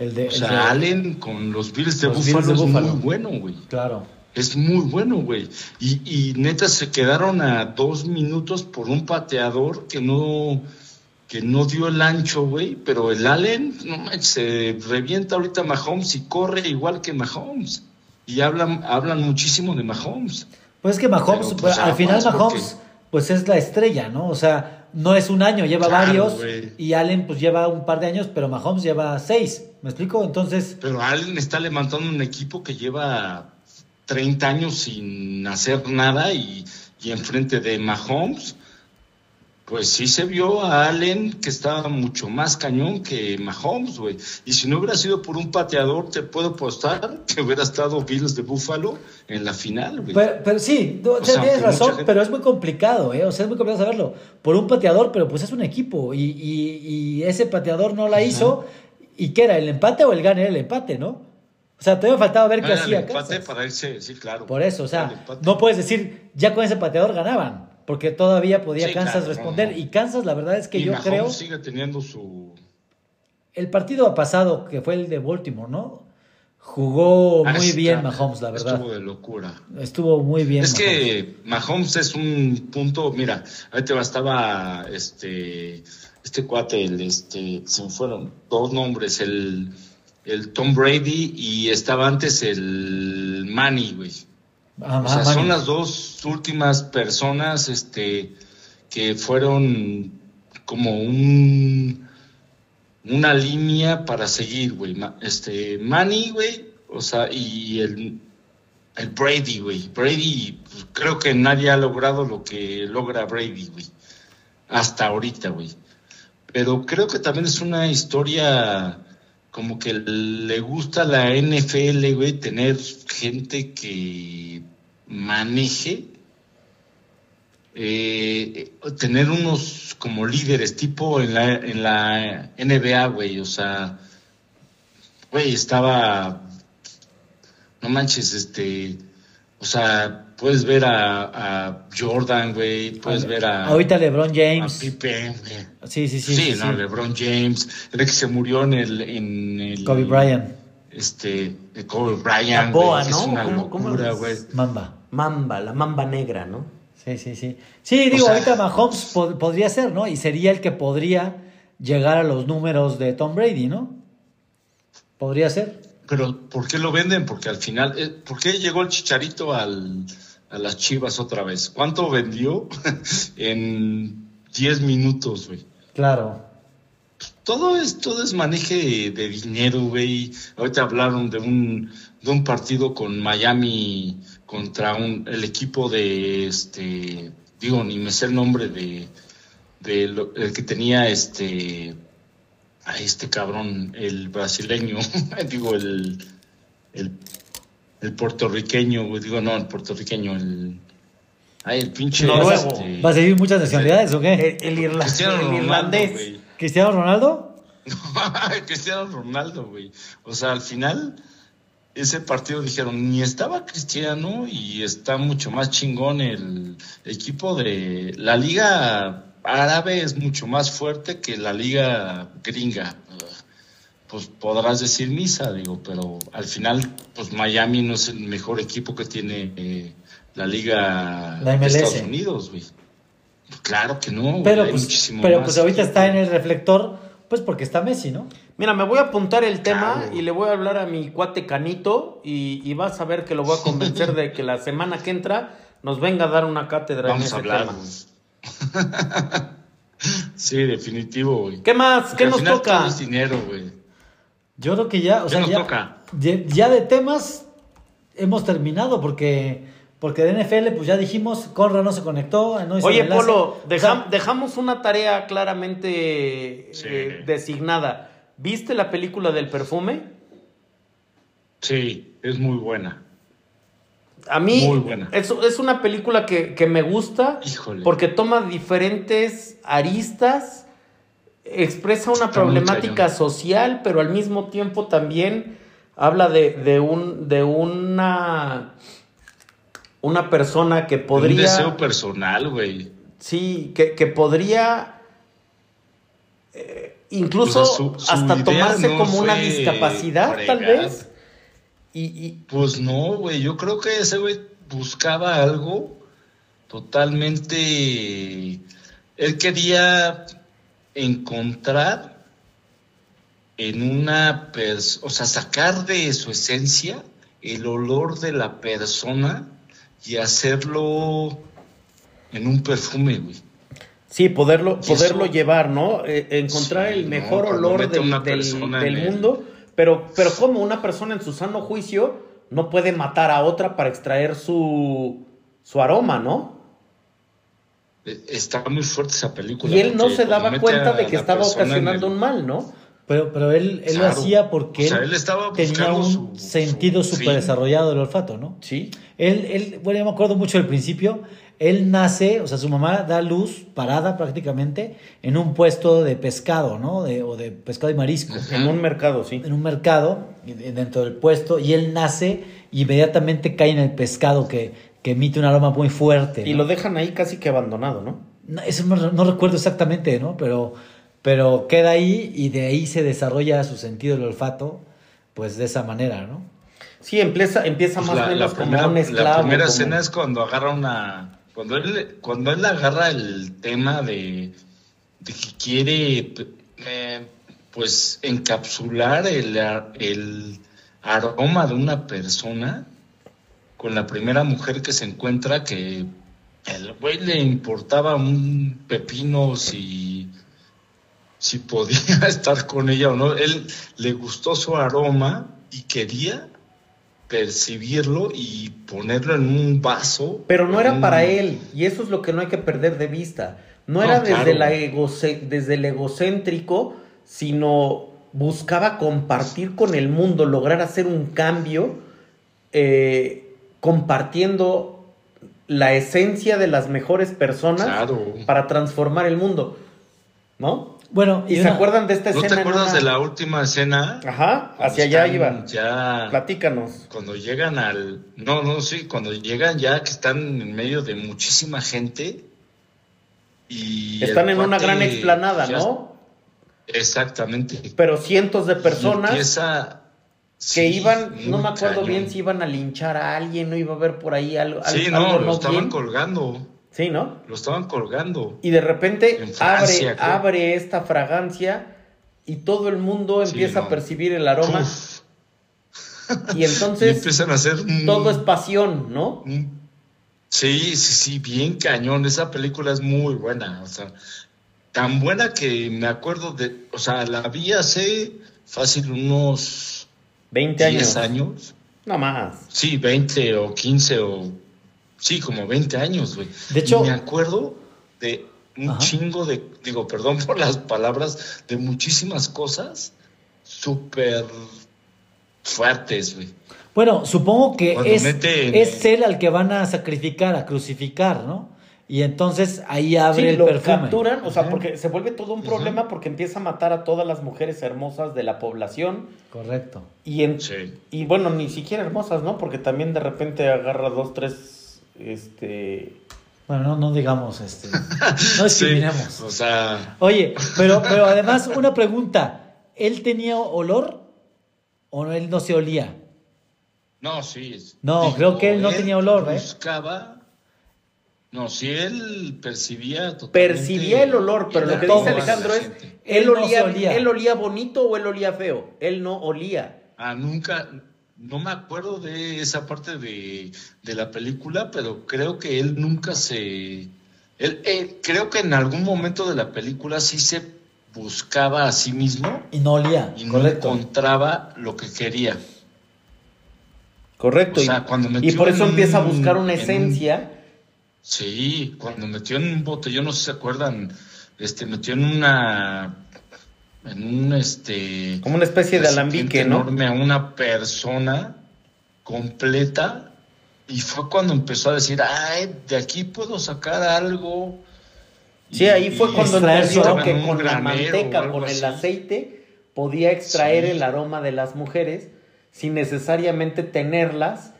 El de, o sea, Allen con los Bills de Buffalo es muy bueno, güey. Claro. Es muy bueno, güey. Y, y neta se quedaron a dos minutos por un pateador que no, que no dio el ancho, güey. Pero el Allen, no manches, se revienta ahorita Mahomes y corre igual que Mahomes. Y hablan, hablan muchísimo de Mahomes. Pues es que Mahomes, pues, al final Mahomes, pues es la estrella, ¿no? O sea, no es un año, lleva varios. Y Allen, pues lleva un par de años, pero Mahomes lleva seis. ¿Me explico? Entonces. Pero Allen está levantando un equipo que lleva 30 años sin hacer nada y, y enfrente de Mahomes, pues sí se vio a Allen que estaba mucho más cañón que Mahomes, güey. Y si no hubiera sido por un pateador, te puedo apostar que hubiera estado Bills de Buffalo en la final, güey. Pero, sí, tienes razón, pero es muy complicado, ¿eh? O sea, es muy complicado saberlo. Por un pateador, pero pues es un equipo y, y, ese pateador no la hizo. ¿Y qué era? ¿El empate o el gane? el empate, ¿no? O sea, todavía faltaba ver qué hacía. empate para irse, sí, claro. Por eso, o sea, no puedes decir, ya con ese pateador ganaban, porque todavía podía Kansas responder. Y Kansas, la verdad es que yo creo. sigue teniendo su. El partido pasado, que fue el de Baltimore, ¿no? Jugó ah, muy bien Mahomes, la verdad. Estuvo de locura. Estuvo muy bien. Es que Mahomes es un punto, mira, ahorita estaba este, este cuate, el, este, se me fueron dos nombres, el el Tom Brady y estaba antes el Manny, güey. Ah, o sea, son las dos últimas personas este, que fueron como un una línea para seguir, güey. Este, Manny, güey, o sea, y el, el Brady, güey. Brady, pues, creo que nadie ha logrado lo que logra Brady, güey. Hasta ahorita, güey. Pero creo que también es una historia como que le gusta a la NFL, güey, tener gente que maneje, eh, tener unos como líderes, tipo en la, en la NBA, güey, o sea, güey, estaba, no manches, este, o sea, puedes ver a, Jordan, güey, puedes ver a... Ahorita LeBron James. A Pippen, Sí, sí, sí. Sí, no, LeBron James, el que se murió en el... En el Kobe Bryant. Este, Kobe Bryant. Boa, ¿no? Es una locura, güey. Mamba. Mamba, la mamba negra, ¿no? Sí, sí, sí. Sí, digo, ahorita Mahomes podría ser, ¿no? Y sería el que podría llegar a los números de Tom Brady, ¿no? Podría ser. Pero ¿por qué lo venden? Porque al final, eh, ¿por qué llegó el chicharito al, a las chivas otra vez? ¿Cuánto vendió *laughs* en 10 minutos, güey? Claro. Todo es, todo es maneje de dinero, güey. Ahorita hablaron de un, de un partido con Miami contra un, el equipo de este, digo, ni me sé el nombre de, de el que tenía este a este cabrón, el brasileño, *laughs* digo, el, el, puertorriqueño, digo, no, el puertorriqueño, el... Ay, el pinche. Noruego. este, ¿Va a seguir muchas nacionalidades o qué? El, el irla- Cristiano el Ronaldo, irlandés. ¿Cristiano Ronaldo? *laughs* Cristiano Ronaldo, güey. O sea, al final, ese partido dijeron, ni estaba Cristiano y está mucho más chingón el equipo de la liga árabe es mucho más fuerte que la liga gringa. Pues podrás decir misa, digo, pero al final, pues Miami no es el mejor equipo que tiene eh, la liga La de. Estados Unidos, güey. Claro que no, Pero pues, muchísimo pero más pues ahorita está en el reflector, pues porque está Messi, ¿no? Mira, me voy a apuntar el tema Claro. y le voy a hablar a mi cuate Canito y, y vas a ver que lo voy a convencer de que la semana que entra nos venga a dar una cátedra en Vamos ese a hablar. tema. güey. *laughs* sí, definitivo, güey. ¿Qué más? Porque ¿Qué al nos final toca? todo es dinero, güey. Yo creo que ya, o ¿Qué sea, nos ya, toca? ya, ya de temas hemos terminado porque porque de NFL pues ya dijimos, Conra no se conectó, no hizo Oye. Polo, O dejam- sea, dejamos una tarea claramente Sí. eh, designada. ¿Viste la película del perfume? Sí, es muy buena. A mí Muy buena. Es, es una película que, que me gusta Híjole. porque toma diferentes aristas, expresa una Está problemática social, pero al mismo tiempo también habla de, de un, de una, una persona que Un podría... deseo personal, güey. Sí, que, que podría eh, incluso O sea, su- su hasta idea tomarse no como una discapacidad, tal vez. Y, y- Pues no, güey. Yo creo que ese güey buscaba algo totalmente. Él quería encontrar en una persona, o sea, sacar de su esencia el olor de la persona y hacerlo en un perfume, güey. Sí, poderlo, poderlo llevar, ¿no? Eh, encontrar Sí, el mejor olor del, del- del el- mundo. Pero, pero como una persona en su sano juicio no puede matar a otra para extraer su, su aroma, ¿no? Eh, Está muy fuerte esa película. Y él no se daba cuenta de que estaba ocasionando el- un mal, ¿no? Pero, pero él, él lo hacía porque O sea, él, estaba tenía un su- sentido súper desarrollado del olfato, ¿no? Sí. Él, él, bueno, yo me acuerdo mucho del principio. Él nace, o sea, su mamá da luz parada prácticamente en un puesto de pescado, ¿no? De, o de pescado y marisco. En un mercado, sí. En un mercado, dentro del puesto, y él nace y inmediatamente cae en el pescado que, que emite un aroma muy fuerte. Y ¿no? lo dejan ahí casi que abandonado, ¿no? No, eso no, no recuerdo exactamente, ¿no? Pero, pero queda ahí y de ahí se desarrolla su sentido del olfato, pues de esa manera, ¿no? Sí, empieza, empieza Pues más o la, la menos primera, como un esclavo. la primera como- escena es cuando agarra una. Cuando él, cuando él agarra el tema de, de que quiere eh, pues encapsular el, ar- el aroma de una persona con la primera mujer que se encuentra que el güey le importaba un pepino si, si podía *laughs* estar con ella o no. Él le gustó su aroma y quería percibirlo y ponerlo en un vaso. Pero no era un- para él, y eso es lo que no hay que perder de vista. No, No, era desde, la desde el egocéntrico, sino buscaba compartir con el mundo, lograr hacer un cambio, eh, compartiendo la esencia de las mejores personas Claro. para transformar el mundo. ¿No? Bueno, ¿Y se una- acuerdan de esta ¿No escena? te en acuerdas una- de la última escena? Ajá, hacia allá están iba. Ya. Platícanos. Cuando llegan al. No, no, sí, cuando llegan ya que están en medio de muchísima gente. Y Están en una gran explanada, ya- ¿no? Exactamente. Pero cientos de personas empieza- que sí, iban, no me acuerdo cañón. bien si iban a linchar a alguien, no iba a haber por ahí algo. Sí, algo no, lo estaban bien. colgando. Sí, ¿no? Lo estaban colgando. Y de repente Francia, abre, creo. abre esta fragancia y todo el mundo Sí, empieza no. a percibir el aroma. Uf, Y *laughs* y entonces empiezan a hacer. un- todo es pasión, ¿no? Sí, sí, sí, bien cañón. Esa película es muy buena. O sea, tan buena que me acuerdo de. O sea, la vi hace fácil unos 20 años. 10 años. No más. Sí, 20 o 15 o. Sí, como 20 años, güey. De hecho- Y me acuerdo de un Ajá. chingo de. Digo, perdón por las palabras, de muchísimas cosas súper fuertes, güey. Bueno, supongo que Cuando es, mete- es él al que van a sacrificar, a crucificar, ¿no? Y entonces ahí abre Sí, el lo perfume. capturan, o sea, Ajá. porque se vuelve todo un problema porque empieza a matar a todas las mujeres hermosas de la población Correcto. y en, Sí. y bueno, ni siquiera hermosas, ¿no? Porque también de repente agarra dos, tres, este... Bueno, no, no digamos, este, *laughs* no discriminemos. Sí, o sea, Oye, pero, pero además una pregunta, ¿él tenía olor o no, él no se olía? no, sí. No, creo que él no tenía olor, ¿eh? Buscaba. No, si él percibía totalmente Percibía el olor, pero lo que dice Alejandro es, él, Él no olía, olía. ¿él olía bonito o él olía feo? Él no olía. Ah, nunca, no me acuerdo de esa parte de, de la película, pero creo que él nunca se... Él, él- creo que en algún momento de la película sí se buscaba a sí mismo Y no olía, y no correcto. encontraba lo que quería. Correcto. O y- sea, cuando y, metió por eso en empieza a buscar una en un- esencia. Sí, cuando metió en un botellón, no sé si se acuerdan, este, metió en una, en un, este... Como una especie de alambique, ¿no? enorme a una persona completa y fue cuando empezó a decir, ay, de aquí puedo sacar algo. Sí, ahí fue cuando entendió que con la granero manteca, con el así. aceite, podía extraer Sí. el aroma de las mujeres sin necesariamente tenerlas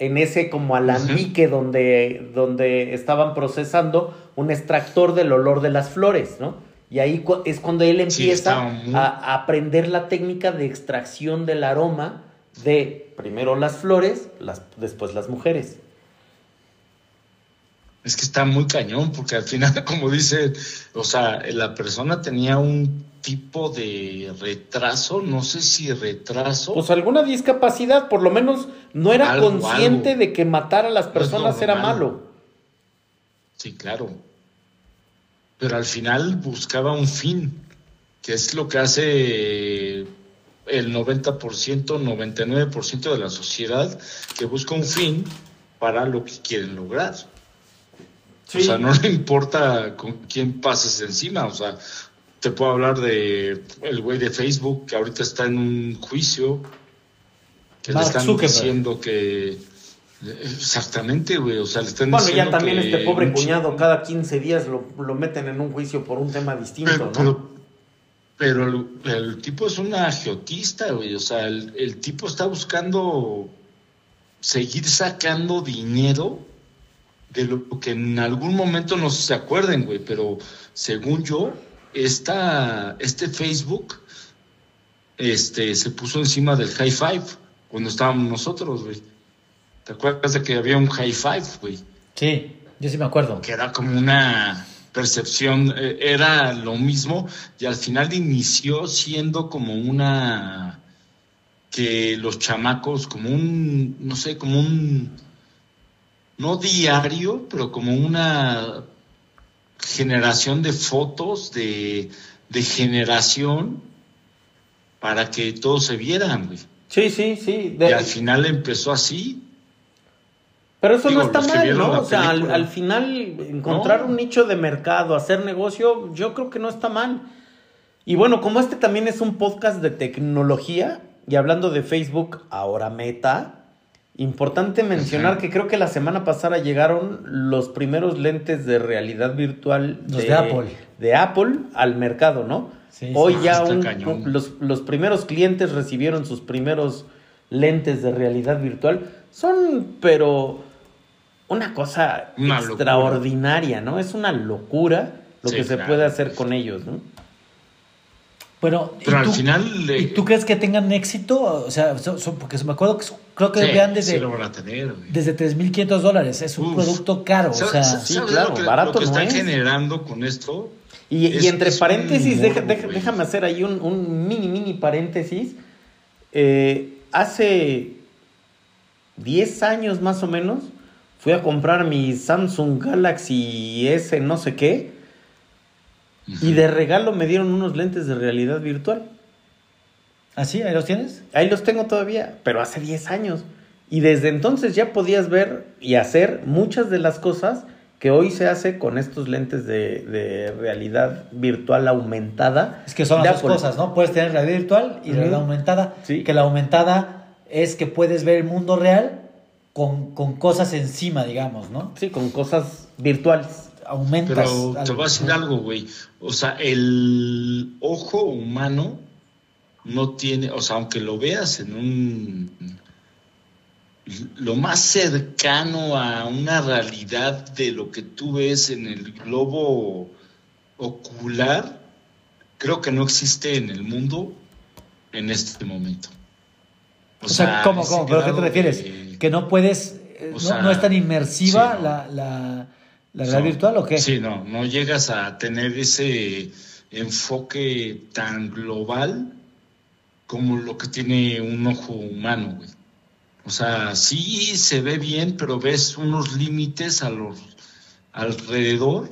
en ese como alambique donde, donde estaban procesando un extractor del olor de las flores, ¿no? Y ahí cu- es cuando él empieza muy- a, a aprender la técnica de extracción del aroma de primero las flores, las, después las mujeres. Es que está muy cañón, porque al final, *laughs* como dice, o sea, la persona tenía un tipo de retraso, no sé si retraso. Pues alguna discapacidad, por lo menos no era Algo, consciente algo. de que matar a las No personas era malo. Sí, claro. Pero al final buscaba un fin, que es lo que hace el 90%, 99% de la sociedad, que busca un fin para lo que quieren lograr. O sea, no le importa con quién pases encima. O sea, te puedo hablar de el güey de Facebook que ahorita está en un juicio, que Mark le están Zuckerberg. diciendo que... Exactamente, güey. O sea, le están Bueno, ya diciendo también que este pobre cuñado cada 15 días lo, lo meten en un juicio por un tema distinto, Pero, ¿no? pero, pero el, el tipo es un agiotista, güey. O sea, el, el tipo está buscando seguir sacando dinero de lo que en algún momento no se acuerden, güey. Pero según yo, esta, este Facebook este, se puso encima del high five cuando estábamos nosotros, güey. ¿Te acuerdas de que había un high five, güey? Sí, yo sí me acuerdo. que era como una percepción, eh, era lo mismo y al final inició siendo como una que los chamacos, como un, no sé, como un, no diario, pero como una generación de fotos de, de generación para que todos se vieran, güey. Sí, sí, sí. Y al final empezó así. Pero eso digo, no está mal, ¿no? O sea, al, final encontrar No. un nicho de mercado, hacer negocio, yo creo que no está mal. Y bueno, como este también es un podcast de tecnología, y hablando de Facebook, ahora Meta, importante mencionar que creo que la semana pasada llegaron los primeros lentes de realidad virtual Los de Apple. de Apple al mercado, ¿no? Sí, Hoy sí. ya Está un- cañón. los, los primeros clientes recibieron sus primeros lentes de realidad virtual. Son, pero, una cosa Una locura. extraordinaria, ¿no? Es una locura lo Sí, que se claro. puede hacer con ellos, ¿no? ¿y Pero al tú- final le- ¿Y tú crees que tengan éxito? O sea, son- son- porque me acuerdo que creo que Sí, vean desde, sí lo van a tener, güey. desde 3.500 dólares. Es un Uf. producto caro. O ¿Sabes- sea, sí, lo claro, que- barato Lo que no están es. generando con esto. Y, Es- y entre paréntesis, deja- morbo, deja- güey. déjame hacer ahí un, un mini, mini paréntesis. Eh, hace 10 años más o menos fui a comprar mi Samsung Galaxy S no sé qué y de regalo me dieron unos lentes de realidad virtual. ¿así? ¿Ahí los tienes? Ahí los tengo todavía, pero hace 10 años. Y desde entonces ya podías ver y hacer muchas de las cosas que hoy se hace con estos lentes de, de realidad virtual aumentada. Es que son las dos cosas, ¿no? Puedes tener realidad virtual y realidad aumentada. Sí. Que la aumentada es que puedes ver el mundo real con, con cosas encima, digamos, ¿no? Sí, con cosas virtuales. Aumentas. Pero te algo. voy a decir algo, güey. O sea, el ojo humano no tiene, o sea, aunque lo veas en un... Lo más cercano a una realidad de lo que tú ves en el globo ocular, creo que no existe en el mundo en este momento. O sea, ¿cómo, cómo? ¿Pero a qué te refieres? de- ¿Que no puedes, eh, O no, sea, no es tan inmersiva sí, no. la, la, la realidad No, virtual o qué? Sí, no, no llegas a tener ese enfoque tan global como lo que tiene un ojo humano, güey. O sea, sí se ve bien, pero ves unos límites a los alrededor.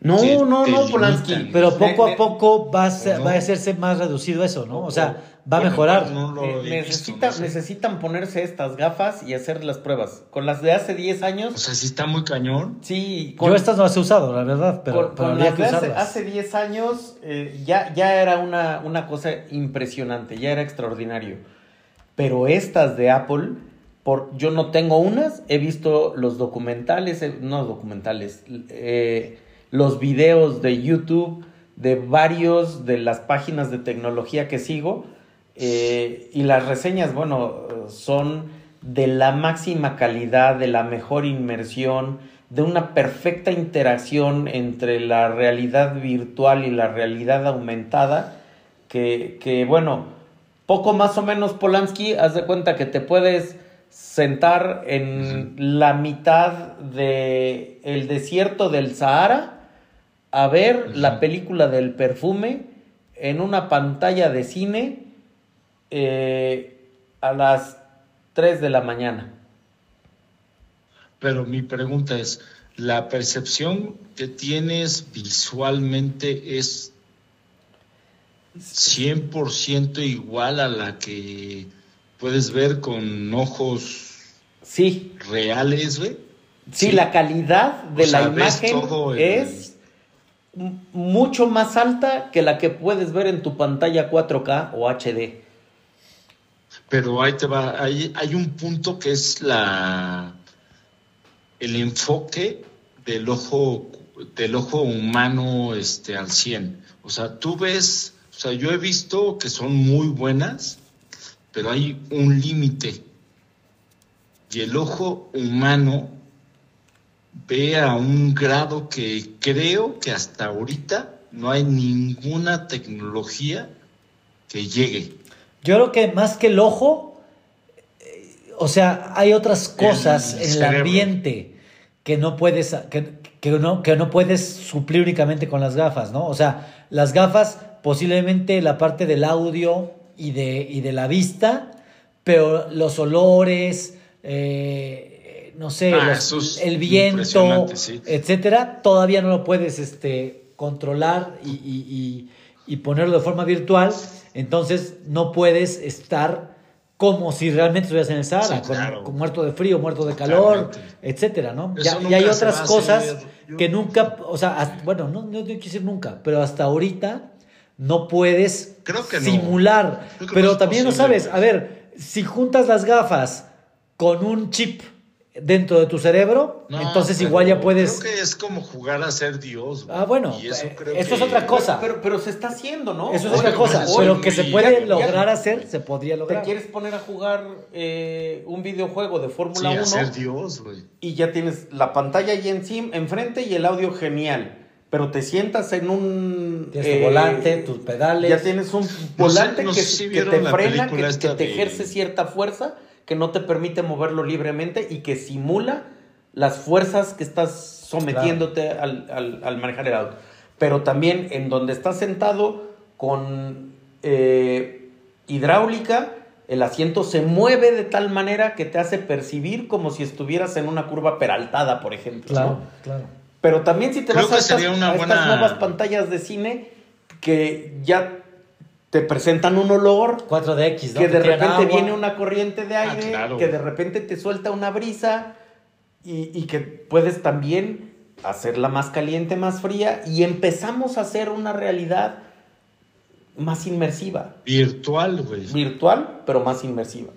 No, no, no, Polanski. Pero poco a poco va a, ser- ¿no? va a hacerse más reducido eso, ¿no? O sea, va a Bueno, mejorar. No lo Eh, visto, necesita- no sé. Necesitan ponerse estas gafas y hacer las pruebas. Con las de hace 10 años, O sea, sí está muy cañón. sí, con, Yo estas no las he usado, la verdad, pero, con- pero con las que de hace, usarlas. hace 10 años eh, ya, ya era una, una cosa impresionante, ya era extraordinario. Pero estas de Apple, por, yo no tengo unas, he visto los documentales, eh, no documentales, eh, los videos de YouTube de varios de las páginas de tecnología que sigo eh, y las reseñas, bueno, son de la máxima calidad, de la mejor inmersión, de una perfecta interacción entre la realidad virtual y la realidad aumentada, que, que, bueno, poco más o menos Polanski, haz de cuenta que te puedes sentar en la mitad de el desierto del Sahara a ver la película del perfume en una pantalla de cine eh, a las 3 de la mañana. Pero mi pregunta es, ¿la percepción que tienes visualmente es 100% igual a la que puedes ver con ojos Sí, reales, güey? sí, Sí. la calidad de O la imagen el- es mucho más alta que la que puedes ver en tu pantalla 4K o HD. Pero ahí te va, hay, hay un punto que es la el enfoque del ojo del ojo humano este al 100. O sea, tú ves, o sea, yo he visto que son muy buenas, pero hay un límite. Y el ojo humano ve a un grado que creo que hasta ahorita no hay ninguna tecnología que llegue. Yo creo que más que el ojo, eh, o sea, hay otras cosas El en el ambiente que no puedes que, que no, que no puedes suplir únicamente con las gafas, ¿no? O sea, las gafas posiblemente la parte del audio y de, y de la vista, pero los olores, eh, no sé, Ah, los- eso es el viento, sí. etcétera, todavía no lo puedes este, controlar y, y- y- y ponerlo de forma virtual, entonces no puedes estar como si realmente estuvieras en el Sahara, Sí, con- claro. con, muerto de frío, muerto de calor, Totalmente. etcétera, ¿no? Ya- y hay otras cosas. Yo- que nunca, o sea, hasta- bueno, no, no que decir nunca, pero hasta ahorita no puedes Creo que no. simular. Creo que pero no también posible, sabes, a ver, si juntas las gafas con un chip dentro de tu cerebro, No, entonces igual ya puedes... Creo que es como jugar a ser Dios. güey. Ah, bueno, Y eso eh, creo eso es otra cosa. Pero, pero se está haciendo, ¿no? Eso es otra cosa, pero que se puede ya- lograr ya- hacer, se podría Te lograr. quieres poner a jugar eh, un videojuego de Sí, Fórmula a 1 ser Dios, güey. y ya tienes la pantalla ahí encima, enfrente y el audio genial. Pero te sientas en un... Tienes tu eh, volante, tus pedales. Ya tienes un volante no que, sé si que vieron te frena, que, te de- ejerce cierta fuerza, que no te permite moverlo libremente y que simula las fuerzas que estás sometiéndote al, al- al manejar el auto. Pero también en donde estás sentado con eh, hidráulica, el asiento se mueve de tal manera que te hace percibir como si estuvieras en una curva peraltada, por ejemplo. Claro, ¿no? claro. Pero también si te Creo vas a estas, a estas buena- nuevas pantallas de cine que ya te presentan un olor, 4DX, ¿no? que de repente agua. viene una corriente de Ah, aire, claro. que de repente te suelta una brisa y, y que puedes también hacerla más caliente, más fría y empezamos a hacer una realidad más inmersiva, Virtual, güey. virtual, pero más inmersiva.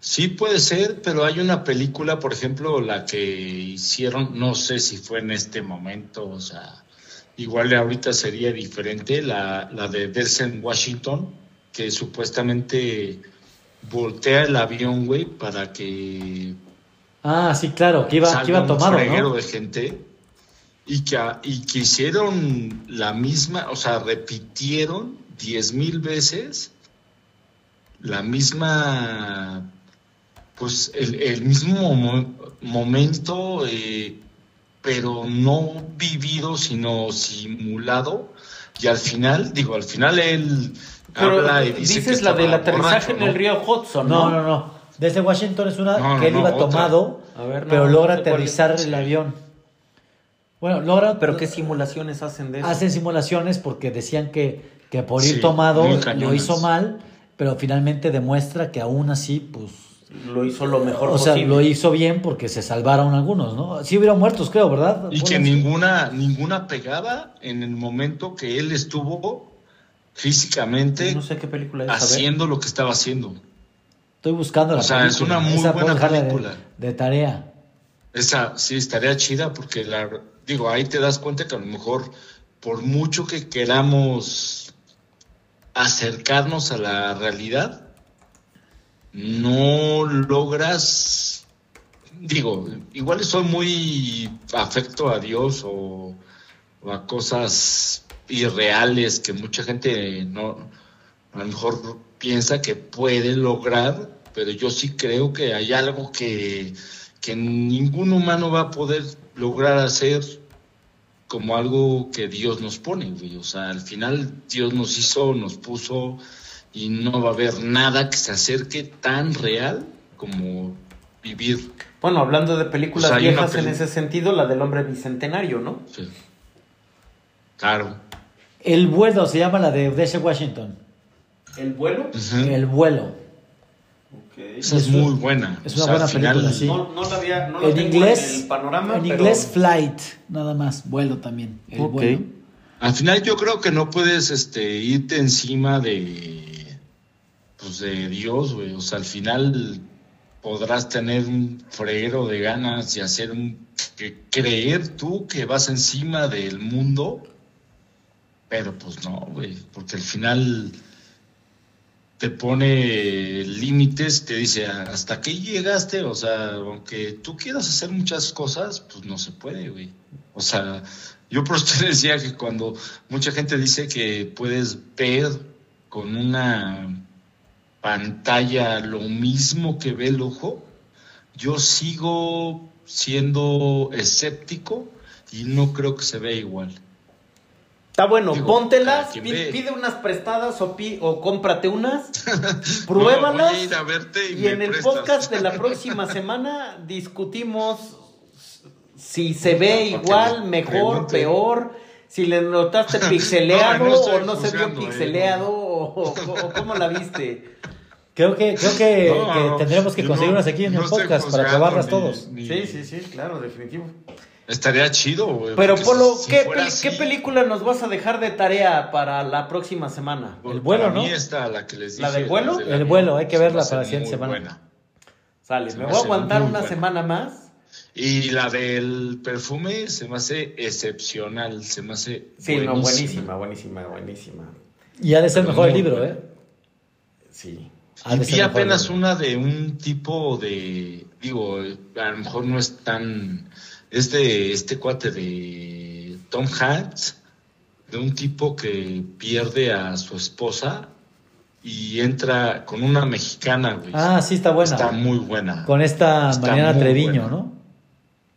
Sí puede ser, pero hay una película, por ejemplo, la que hicieron, no sé si fue en este momento, o sea, igual ahorita sería diferente, la, la de Delsen Washington, que supuestamente voltea el avión, güey, para que Ah, sí, claro, que iba, que iba un tomado, freguero ¿no? de gente y que, y que hicieron la misma, o sea, repitieron diez mil veces la misma, pues el, el mismo mo- momento, eh, pero no vivido, sino simulado. Y al final, digo, al final él Pero habla y dice dices que la del aterrizaje borracho, en el río Hudson, No, ¿no? no, no. Desde Washington es una No, que él no, iba otra. tomado, A ver, no, pero logra aterrizar el avión. Bueno, logra. Pero qué simulaciones hacen de eso. Hacen simulaciones porque decían que, que por ir Sí, tomado lo hizo mal, pero finalmente demuestra que aún así, pues. Lo hizo lo mejor o sea, lo hizo bien porque se salvaron algunos, ¿no? Sí hubieron muertos, creo, ¿verdad? Y que ninguna, ninguna pegaba en el momento que él estuvo físicamente No sé qué película es. a ver. haciendo lo que estaba haciendo. Estoy buscando la O sea, es película. una muy Esa buena de- película. De, tarea. Esa sí estaría chida porque la digo, ahí te das cuenta que a lo mejor por mucho que queramos acercarnos a la realidad, no logras digo, igual soy muy afecto a Dios o, a cosas irreales que mucha gente no a lo mejor piensa que puede lograr, pero yo sí creo que hay algo que, que ningún humano va a poder lograr hacer como algo que Dios nos pone, güey. O sea, al final Dios nos hizo, nos puso y no va a haber nada que se acerque tan real como vivir. Bueno, hablando de películas viejas en ese sentido, la del hombre bicentenario, ¿no? sí. Claro. El vuelo se llama la de Odessa Washington. ¿El vuelo? El vuelo. Esa es muy buena. es O una sea, buena final- película, sí. No, no la había, no en inglés, en el panorama, en pero- inglés flight, nada más, vuelo también. El vuelo. Al final yo creo que no puedes este, irte encima de, pues de Dios, güey. O sea, al final podrás tener un freguero de ganas y hacer un... que creer tú que vas encima del mundo, pero pues no, güey. Porque al final te pone límites, te dice, hasta qué llegaste, o sea, aunque tú quieras hacer muchas cosas, pues no se puede, güey. O sea, yo por te *laughs* decía que cuando mucha gente dice que puedes ver con una pantalla lo mismo que ve el ojo, yo sigo siendo escéptico y no creo que se vea igual. Está bueno, Digo, póntelas, pide unas prestadas o, pi- o cómprate unas, *laughs* No, pruébalas voy a ir a verte y en el podcast de la próxima *laughs* semana discutimos si se ve igual, mejor, peor, si le notaste *laughs* pixeleado No, o no se vio eh, pixeleado o, o- o cómo la viste. Creo que, creo que, *laughs* No, que no, tendremos que conseguirlas no- aquí en no el podcast para probarlas ni- todos. ni- Sí, sí, sí, claro, definitivo. Estaría chido, güey. Pero Polo, si ¿qué, fuera peli- así, qué película nos vas a dejar de tarea para la próxima semana? por- El vuelo, para ¿no? mí esta, la que les dije. ¿La del vuelo? de El avión, vuelo, hay que verla para la siguiente semana. buena. Sale, Se me me voy a aguantar una buena. semana más. Y la del perfume se me hace excepcional, se me hace Sí, no, buenísima. buenísima, buenísima, buenísima. Y ha de ser Pero mejor el libro, buena. ¿eh? Sí. Y vi apenas una de un tipo de, digo, a lo mejor no es tan, es de este cuate de Tom Hanks, de un tipo que pierde a su esposa y entra con una mexicana, güey. Ah, sí, está buena. Está muy buena. Con esta Está Mariana Treviño, buena. ¿no?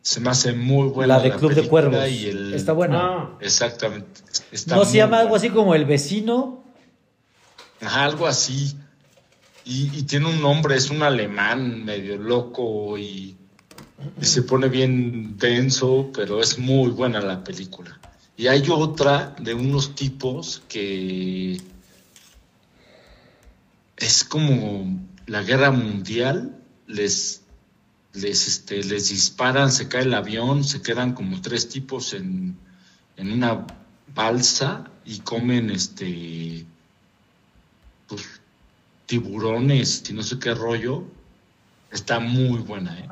Se me hace muy buena. la de Club de Cuervos. y el- Está buena. Ah, Exactamente. Está ¿No se llama algo así como El Vecino? Algo así. Y, tiene un nombre, es un alemán medio loco y, se pone bien denso, pero es muy buena la película. Y hay otra de unos tipos que es como la guerra mundial, les, les, este, les disparan, se cae el avión, se quedan como tres tipos en, en una balsa y comen este tiburones y no sé qué rollo. Está muy buena, ¿eh?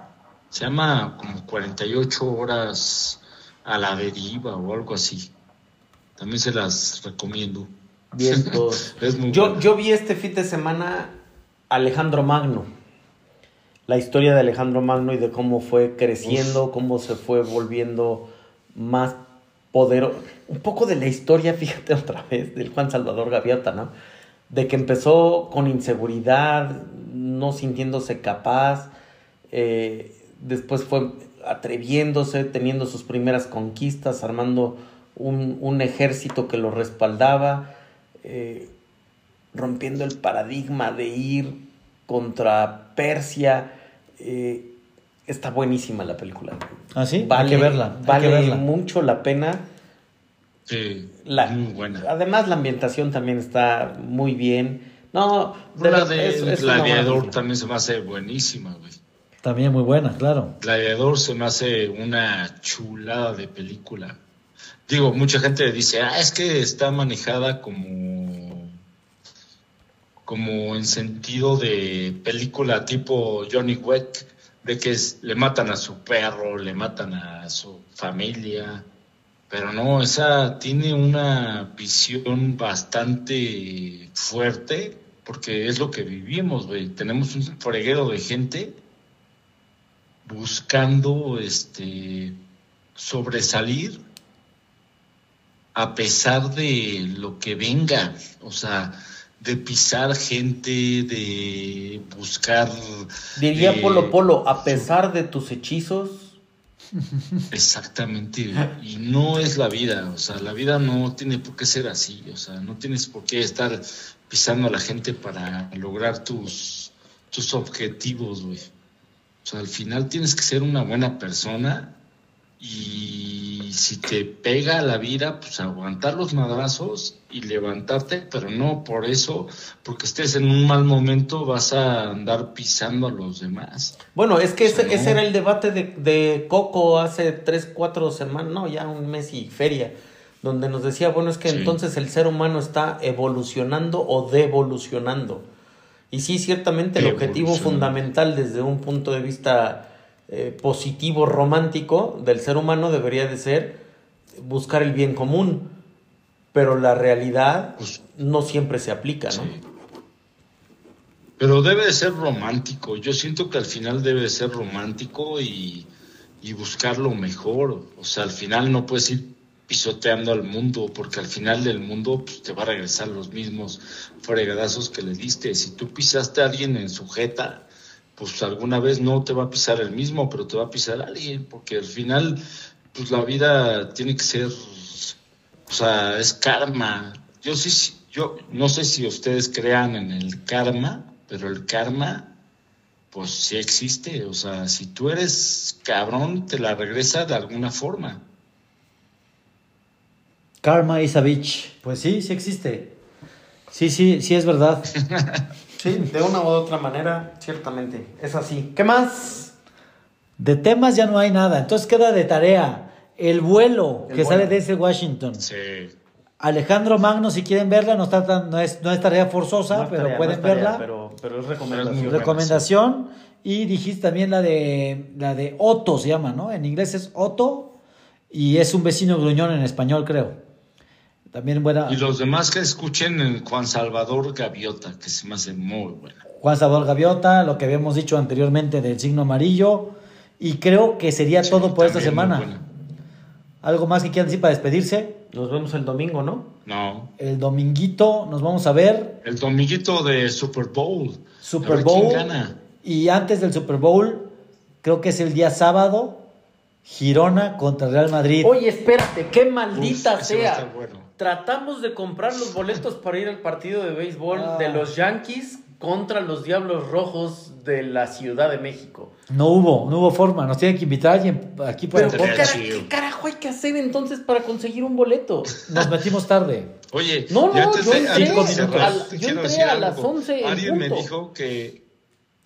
Se llama como 48 horas a la deriva o algo así. También se las recomiendo. Bien, *laughs* es muy yo, buena. yo vi este fin de semana Alejandro Magno. La historia de Alejandro Magno y de cómo fue creciendo, cómo se fue volviendo más poderoso. Un poco de la historia, *laughs* fíjate otra vez, del Juan Salvador Gaviota, ¿no? De que empezó con inseguridad, no sintiéndose capaz, eh, después fue atreviéndose, teniendo sus primeras conquistas, armando un, un ejército que lo respaldaba, eh, rompiendo el paradigma de ir contra Persia. eh, está buenísima la película. ¿Ah, sí? Vale, hay que verla. hay vale que verla. mucho la pena. Sí, La- muy buena. Además, la ambientación también está muy bien. No, La de es- es Gladiador también se me hace buenísima, güey. También muy buena, claro. Gladiador se me hace una chulada de película. Digo, mucha gente dice, ah, es que está manejada como, como en sentido de película tipo Johnny Wick, de que es- le matan a su perro, le matan a su familia. Pero no, esa tiene una visión bastante fuerte, porque es lo que vivimos, güey. Tenemos un freguero de gente buscando este sobresalir a pesar de lo que venga, o sea, de pisar gente, de buscar Diría Polo Polo, a pesar de tus hechizos, Exactamente, y no es la vida, o sea, la vida no tiene por qué ser así, o sea, no tienes por qué estar pisando a la gente para lograr tus, tus objetivos, güey. O sea, al final tienes que ser una buena persona y si te pega la vida, pues aguantar los madrazos y levantarte, pero no por eso, porque estés en un mal momento, vas a andar pisando a los demás. Bueno, es que ese, ese ¿no? era el debate de, de Coco hace tres, cuatro semanas, no, ya un mes y feria, donde nos decía, bueno, es que Sí. entonces el ser humano está evolucionando o devolucionando. Y sí, ciertamente el objetivo fundamental desde un punto de vista eh, positivo, romántico del ser humano debería de ser buscar el bien común, pero la realidad Pues, no siempre se aplica. Pero debe de ser romántico. Yo siento que al final debe de ser romántico y, y buscar lo mejor. O sea, al final no puedes ir pisoteando al mundo, porque al final del mundo pues, te va a regresar los mismos fregadazos que le diste. Si tú pisaste a alguien en sujeta, pues alguna vez no te va a pisar el mismo, pero te va a pisar alguien, porque al final, pues la vida tiene que ser, o sea, es karma. Yo sí, yo no sé si ustedes crean en el karma, pero el karma, pues sí existe. O sea, si tú eres cabrón, te la regresa de alguna forma. Karma is a bitch. Pues sí, sí existe. Sí, sí, sí es verdad. *laughs* Sí, de una u otra manera, ciertamente. Es así. ¿Qué más? De temas ya no hay nada. Entonces queda de tarea el vuelo El que vuelo. sale desde Washington. Sí. Alejandro Magno, si quieren verla, no, está tan- no, es, no es tarea forzosa, No es pero tarea, no pueden tarea, verla. Pero, pero es Pero recomendación. Recomendación. Y dijiste también la de la de Otto se llama, ¿no? En inglés es Otto y es un vecino gruñón en español, creo. También buena. Y los demás que escuchen en Juan Salvador Gaviota, que se me hace muy buena. Juan Sabor Gaviota, lo que habíamos dicho anteriormente del signo amarillo. Y creo que sería Sí, todo por esta semana. ¿Algo más que quieran decir para despedirse? Nos vemos el domingo, ¿no? No. El dominguito nos vamos a ver. El dominguito de Super Bowl. Super A ver Bowl. ¿Quién gana? Y antes del Super Bowl, creo que es el día sábado, Girona contra Real Madrid. Oye, espérate, qué maldita Uf, ese va a sea. estar bueno. Tratamos de comprar los boletos para ir al partido de béisbol Ah. de los Yankees contra los Diablos Rojos de la Ciudad de México. No hubo, no hubo forma. Nos tienen que invitar alguien aquí para... Pero ¿qué, Estaría cara- chido. qué carajo hay que hacer entonces para conseguir un boleto? Nos metimos tarde. Oye, No, no, yo de, entré antes de a- yo entré decir a algo. las 11 en Alguien me dijo que,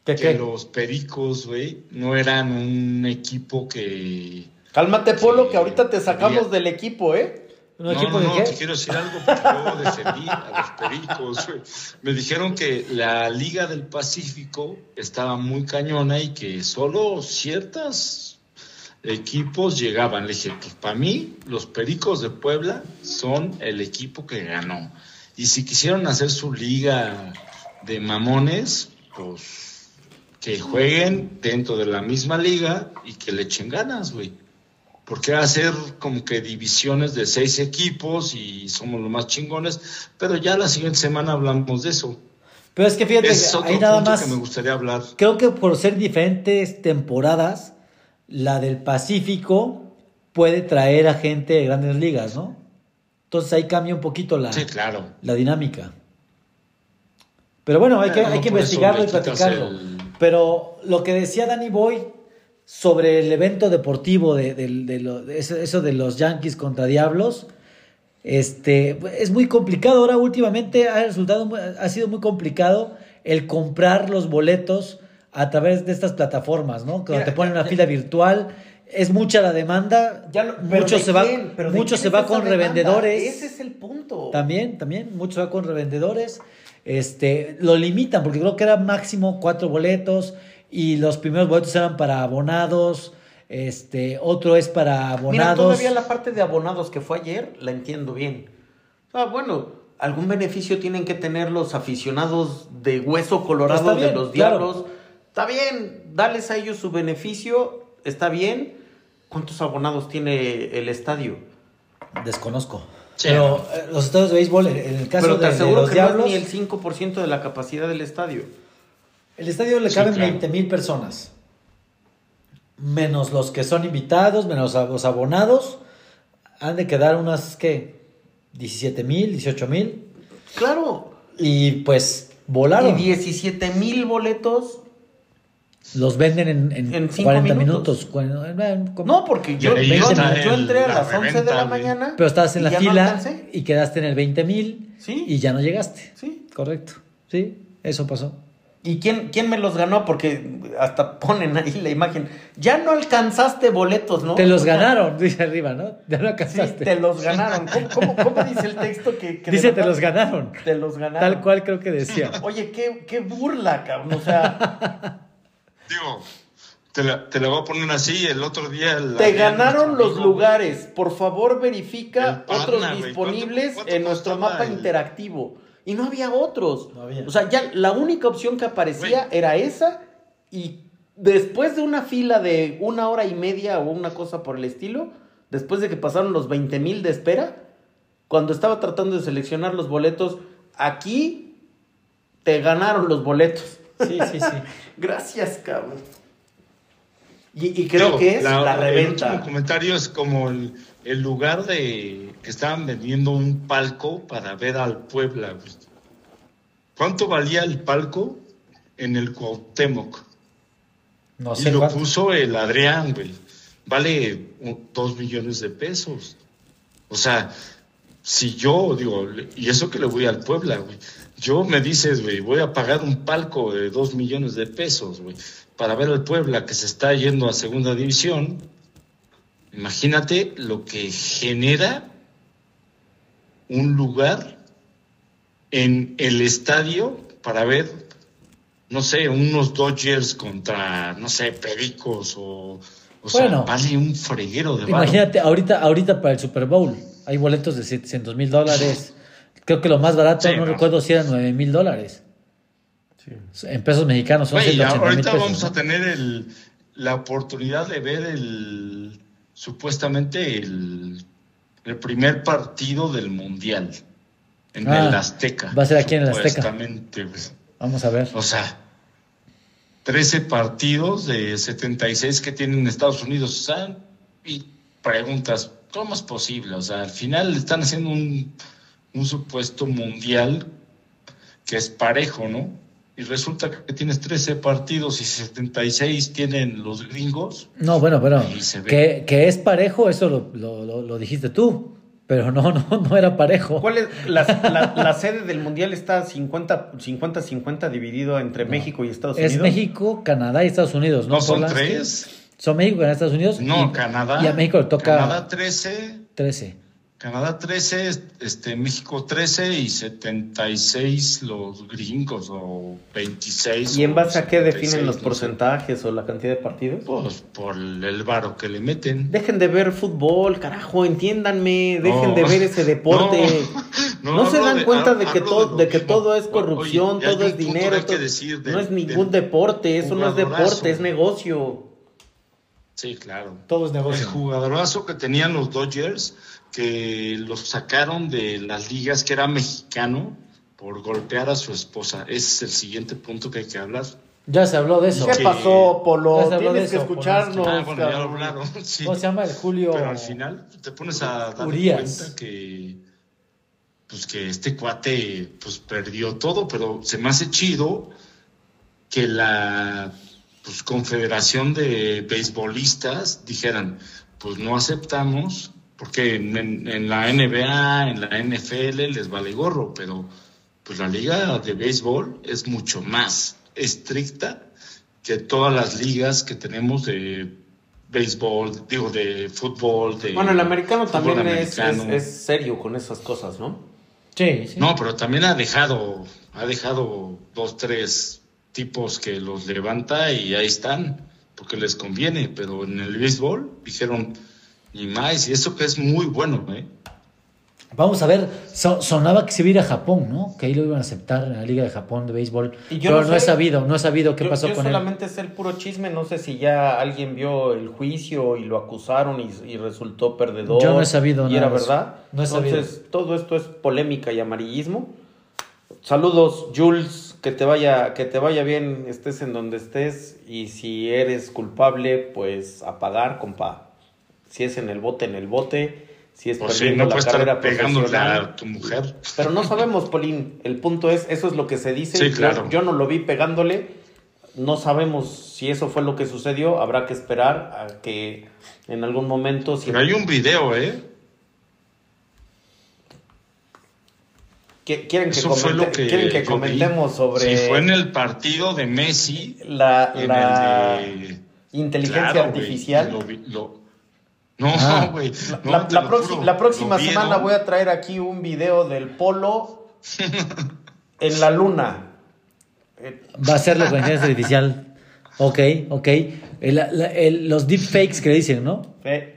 ¿Qué, que qué? los pericos, güey, no eran un equipo que. Cálmate, Polo, que ahorita te sacamos del equipo, ¿eh? ¿Un no, no, no, te quiero decir algo porque yo defendí a los pericos. Me dijeron que la Liga del Pacífico estaba muy cañona y que solo ciertos equipos llegaban. Le dije, pues para mí, los pericos de Puebla son el equipo que ganó. Y si quisieron hacer su liga de mamones, pues que jueguen dentro de la misma liga y que le echen ganas, güey porque hacer como que divisiones de seis equipos y somos los más chingones, pero ya la siguiente semana hablamos de eso. Pero es que fíjate, es hay nada más. Que me gustaría hablar. Creo que por ser diferentes temporadas, la del Pacífico puede traer a gente de grandes ligas, ¿no? Entonces ahí cambia un poquito la, claro. la dinámica. Pero bueno, hay que, hay que investigarlo y platicarlo. Pero lo que decía Danny Boy sobre el evento deportivo de, eso, de los Yankees contra Diablos. Este, es muy complicado. Ahora últimamente ha, resultado, ha sido muy complicado el comprar los boletos a través de estas plataformas, ¿no? Cuando te ponen una fila virtual, es mucha la demanda. Ya mucho se va, mucho se va con revendedores. Ese es el punto. También, también, mucho se va con revendedores. Este, lo limitan porque creo que era máximo cuatro boletos y los primeros boletos eran para abonados, este, otro es para abonados. Mira, todavía la parte de abonados que fue ayer, la entiendo bien. Ah, bueno, algún beneficio tienen que tener los aficionados de hueso colorado de los diablos. Está bien, dales a ellos su beneficio, está bien. ¿Cuántos abonados tiene el estadio? Desconozco. Pero eh, los estadios de béisbol, en el caso Pero te de, aseguro los que diablos, no es ni el 5% de la capacidad del estadio. El estadio le caben 20 mil personas. Menos los que son invitados, menos los abonados. Han de quedar unas, ¿qué? 17 mil, 18 mil. Claro. Y pues volaron. Y 17 mil boletos. Los venden en, en, 40 minutos. No, porque yo, yo, entré a las 11 de la mañana. Pero estabas en la fila y quedaste en el 20 mil. Sí. Y ya no llegaste. Sí. Correcto. Sí, eso pasó. ¿Y quién, quién me los ganó? Porque hasta ponen ahí la imagen. Ya no alcanzaste boletos, ¿no? Te los ganaron, dice arriba, ¿no? Ya no alcanzaste. Sí, te los ganaron. ¿Cómo, cómo, dice el texto que, Dice, te los ganaron. Te los ganaron. Tal cual creo que decía. *laughs* Oye, qué, qué burla, cabrón. O sea. Digo, te la, te la, voy a poner así. El otro día. Te ganaron los lugares. Por favor, verifica otros disponibles en nuestro mapa interactivo. Y no había otros. O sea, ya la única opción que aparecía era esa. Y después de una fila de una hora y media o una cosa por el estilo, después de que pasaron los 20 mil de espera, cuando estaba tratando de seleccionar los boletos, aquí te ganaron los boletos. Sí, sí, sí. *laughs* Gracias, cabrón. Y, creo que es la, reventa. El último comentario es como el, el lugar de que estaban vendiendo un palco para ver al Puebla. ¿Cuánto valía el palco en el Cuauhtémoc? No sé. Y lo puso el Adrián, güey. Vale dos millones de pesos. O sea, si yo digo, y eso que le voy al Puebla, güey. Yo me dices, güey, voy a pagar un palco de dos millones de pesos, güey, para ver al Puebla que se está yendo a segunda división Imagínate lo que genera un lugar en el estadio para ver, no sé, unos Dodgers contra, no sé, Pericos o... O sea, vale un freguero de Imagínate, ahorita, ahorita para el Super Bowl hay boletos de 700 mil dólares. Creo que lo más barato, no, recuerdo si eran 9 mil dólares. En pesos mexicanos son Oye, Ahorita vamos a tener el, la oportunidad de ver el supuestamente el, primer partido del Mundial en el ah, Azteca. Va a ser aquí en el Azteca. Pues. Vamos a ver. O sea, 13 partidos de 76 que tienen Estados Unidos. O sea, y preguntas, ¿cómo es posible? O sea, al final están haciendo un, un supuesto mundial que es parejo, ¿no? Y resulta que tienes 13 partidos y 76 tienen los gringos. No, bueno, pero que, que, es parejo, eso lo, lo, lo, dijiste tú, pero no, no, no era parejo. ¿Cuál es la, la, *laughs* sede del Mundial está 50-50 dividido entre México y Estados Unidos? Es México, Canadá y Estados Unidos, ¿no? ¿No son tres? Son México, Canadá, Estados Unidos. No, Canadá. Y a México le toca... Canadá 13. 13. Canadá 13, este, México 13 y 76 los gringos o 26. ¿Y en base a qué 76, definen los porcentajes o la cantidad de partidos? Pues por el varo que le meten. Dejen de ver fútbol, carajo, entiéndanme, dejen No. de ver ese deporte. *laughs* No, No, se dan de- cuenta de que, de todo, lo de que todo es Oye, corrupción, hay todo es dinero. que hay que todo- decir de- no es de- ningún deporte, eso no es deporte, es negocio. Sí, claro. Todo es El negocio. jugadorazo que tenían los Dodgers, que los sacaron de las ligas, que era mexicano, por golpear a su esposa. Ese es el siguiente punto que hay que hablar. Ya se habló de eso. ¿Qué ¿Qué Que- pasó, Ya Polo? se habló de Tienes que eso, escucharnos. Ah, bueno, ya lo hablaron. *laughs* sí. ¿Cómo se llama? El Julio. Pero al final te pones a dar cuenta que pues que este cuate pues perdió todo, pero se me hace chido que la pues, confederación de beisbolistas dijeran, pues no aceptamos, porque en, en- en la NBA, en la NFL les vale gorro, pero pues la liga de béisbol es mucho más estricta que todas las ligas que tenemos de béisbol, digo, de fútbol, de... Bueno, el americano también es, es serio con esas cosas, ¿no? Sí, sí. No, pero también ha dejado, ha dejado dos, tres tipos que los levanta y ahí están, porque les conviene, pero en el béisbol dijeron ni más, y eso que es muy bueno, ¿eh? Vamos a ver, so- sonaba que se iba a ir a Japón, ¿no? Que ahí lo iban a aceptar en la Liga de Japón de béisbol. Y yo Pero no no, he sabido, no he sabido qué yo, pasó yo con él. solamente sé el puro chisme, no sé si ya alguien vio el juicio y lo acusaron y, y resultó perdedor. Yo no he sabido Y nada era de eso. verdad. No he Entonces, todo esto es polémica y amarillismo. Saludos, Jules, que te vaya, que te vaya bien, estés en donde estés. Y si eres culpable, pues a pagar, compa. Si es en el bote, en el bote. Si es Pues sí, perdiendo no la carrera pegándole profesional. a tu mujer. Pero no sabemos, Polín. El punto es, eso es lo que se dice. Sí, Yo- claro. Yo, no lo vi pegándole. No sabemos si eso fue lo que sucedió. Habrá que esperar a que en algún momento... Si Pero hay un video, ¿eh? quieren que, comente- quieren que vi. comentemos sobre Sí, fue en el partido de Messi. la, la de... inteligencia Claro, artificial. lo- No, Ah. *laughs* güey. no, la, próxima lo semana voy a traer aquí un video del polo *laughs* en la luna. Va a ser la inteligencia artificial. Ok, ok. El- la- el- los deepfakes que dicen, ¿no? eh.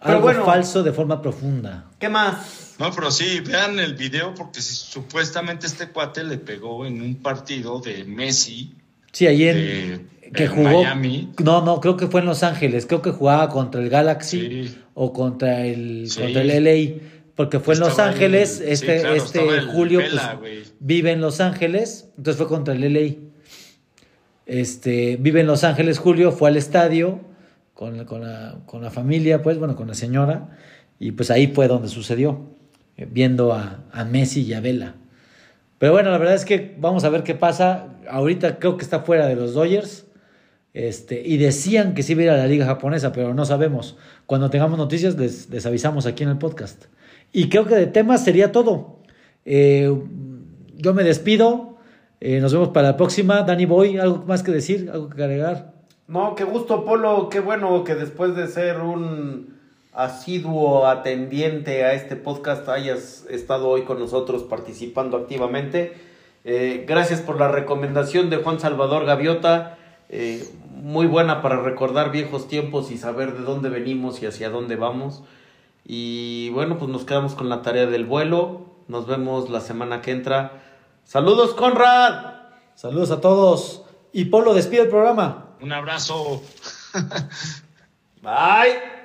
Pero Algo bueno. falso de forma profunda. ¿Qué más? No, pero sí, vean el video porque si- supuestamente este cuate le pegó en un partido de Messi. Sí, ahí en, De- que en jugó. Miami. No, no, creo que fue en Los Ángeles. Creo que jugaba contra el Galaxy Sí. o contra el, Sí. contra el LA. Porque fue en Los Ángeles. el- sí, este claro, este Julio pues, vive en Los Ángeles. Entonces fue contra el LA. Este, vive en Los Ángeles Julio, fue al estadio con, con, la, con la familia, pues, bueno, con la señora. Y pues ahí fue donde sucedió, eh, viendo a, a Messi y a Vela. Pero bueno, la verdad es que vamos a ver qué pasa. Ahorita creo que está fuera de los Dodgers. Este, y decían que sí iba a ir a la liga japonesa, pero no sabemos. Cuando tengamos noticias les, avisamos aquí en el podcast. Y creo que de temas sería todo. Eh, yo me despido. Eh, nos vemos para la próxima. Dani Boy, ¿algo más que decir? ¿Algo que agregar? No, qué gusto, Polo. Qué bueno que después de ser un asiduo atendiente a este podcast hayas estado hoy con nosotros participando activamente. Eh, gracias por la recomendación de Juan Salvador Gaviota. Eh, muy buena para recordar viejos tiempos y saber de dónde venimos y hacia dónde vamos. Y bueno, pues nos quedamos con la tarea del vuelo. Nos vemos la semana que entra. Saludos, Conrad. Saludos a todos. Y Polo, despide el programa. Un abrazo. Bye.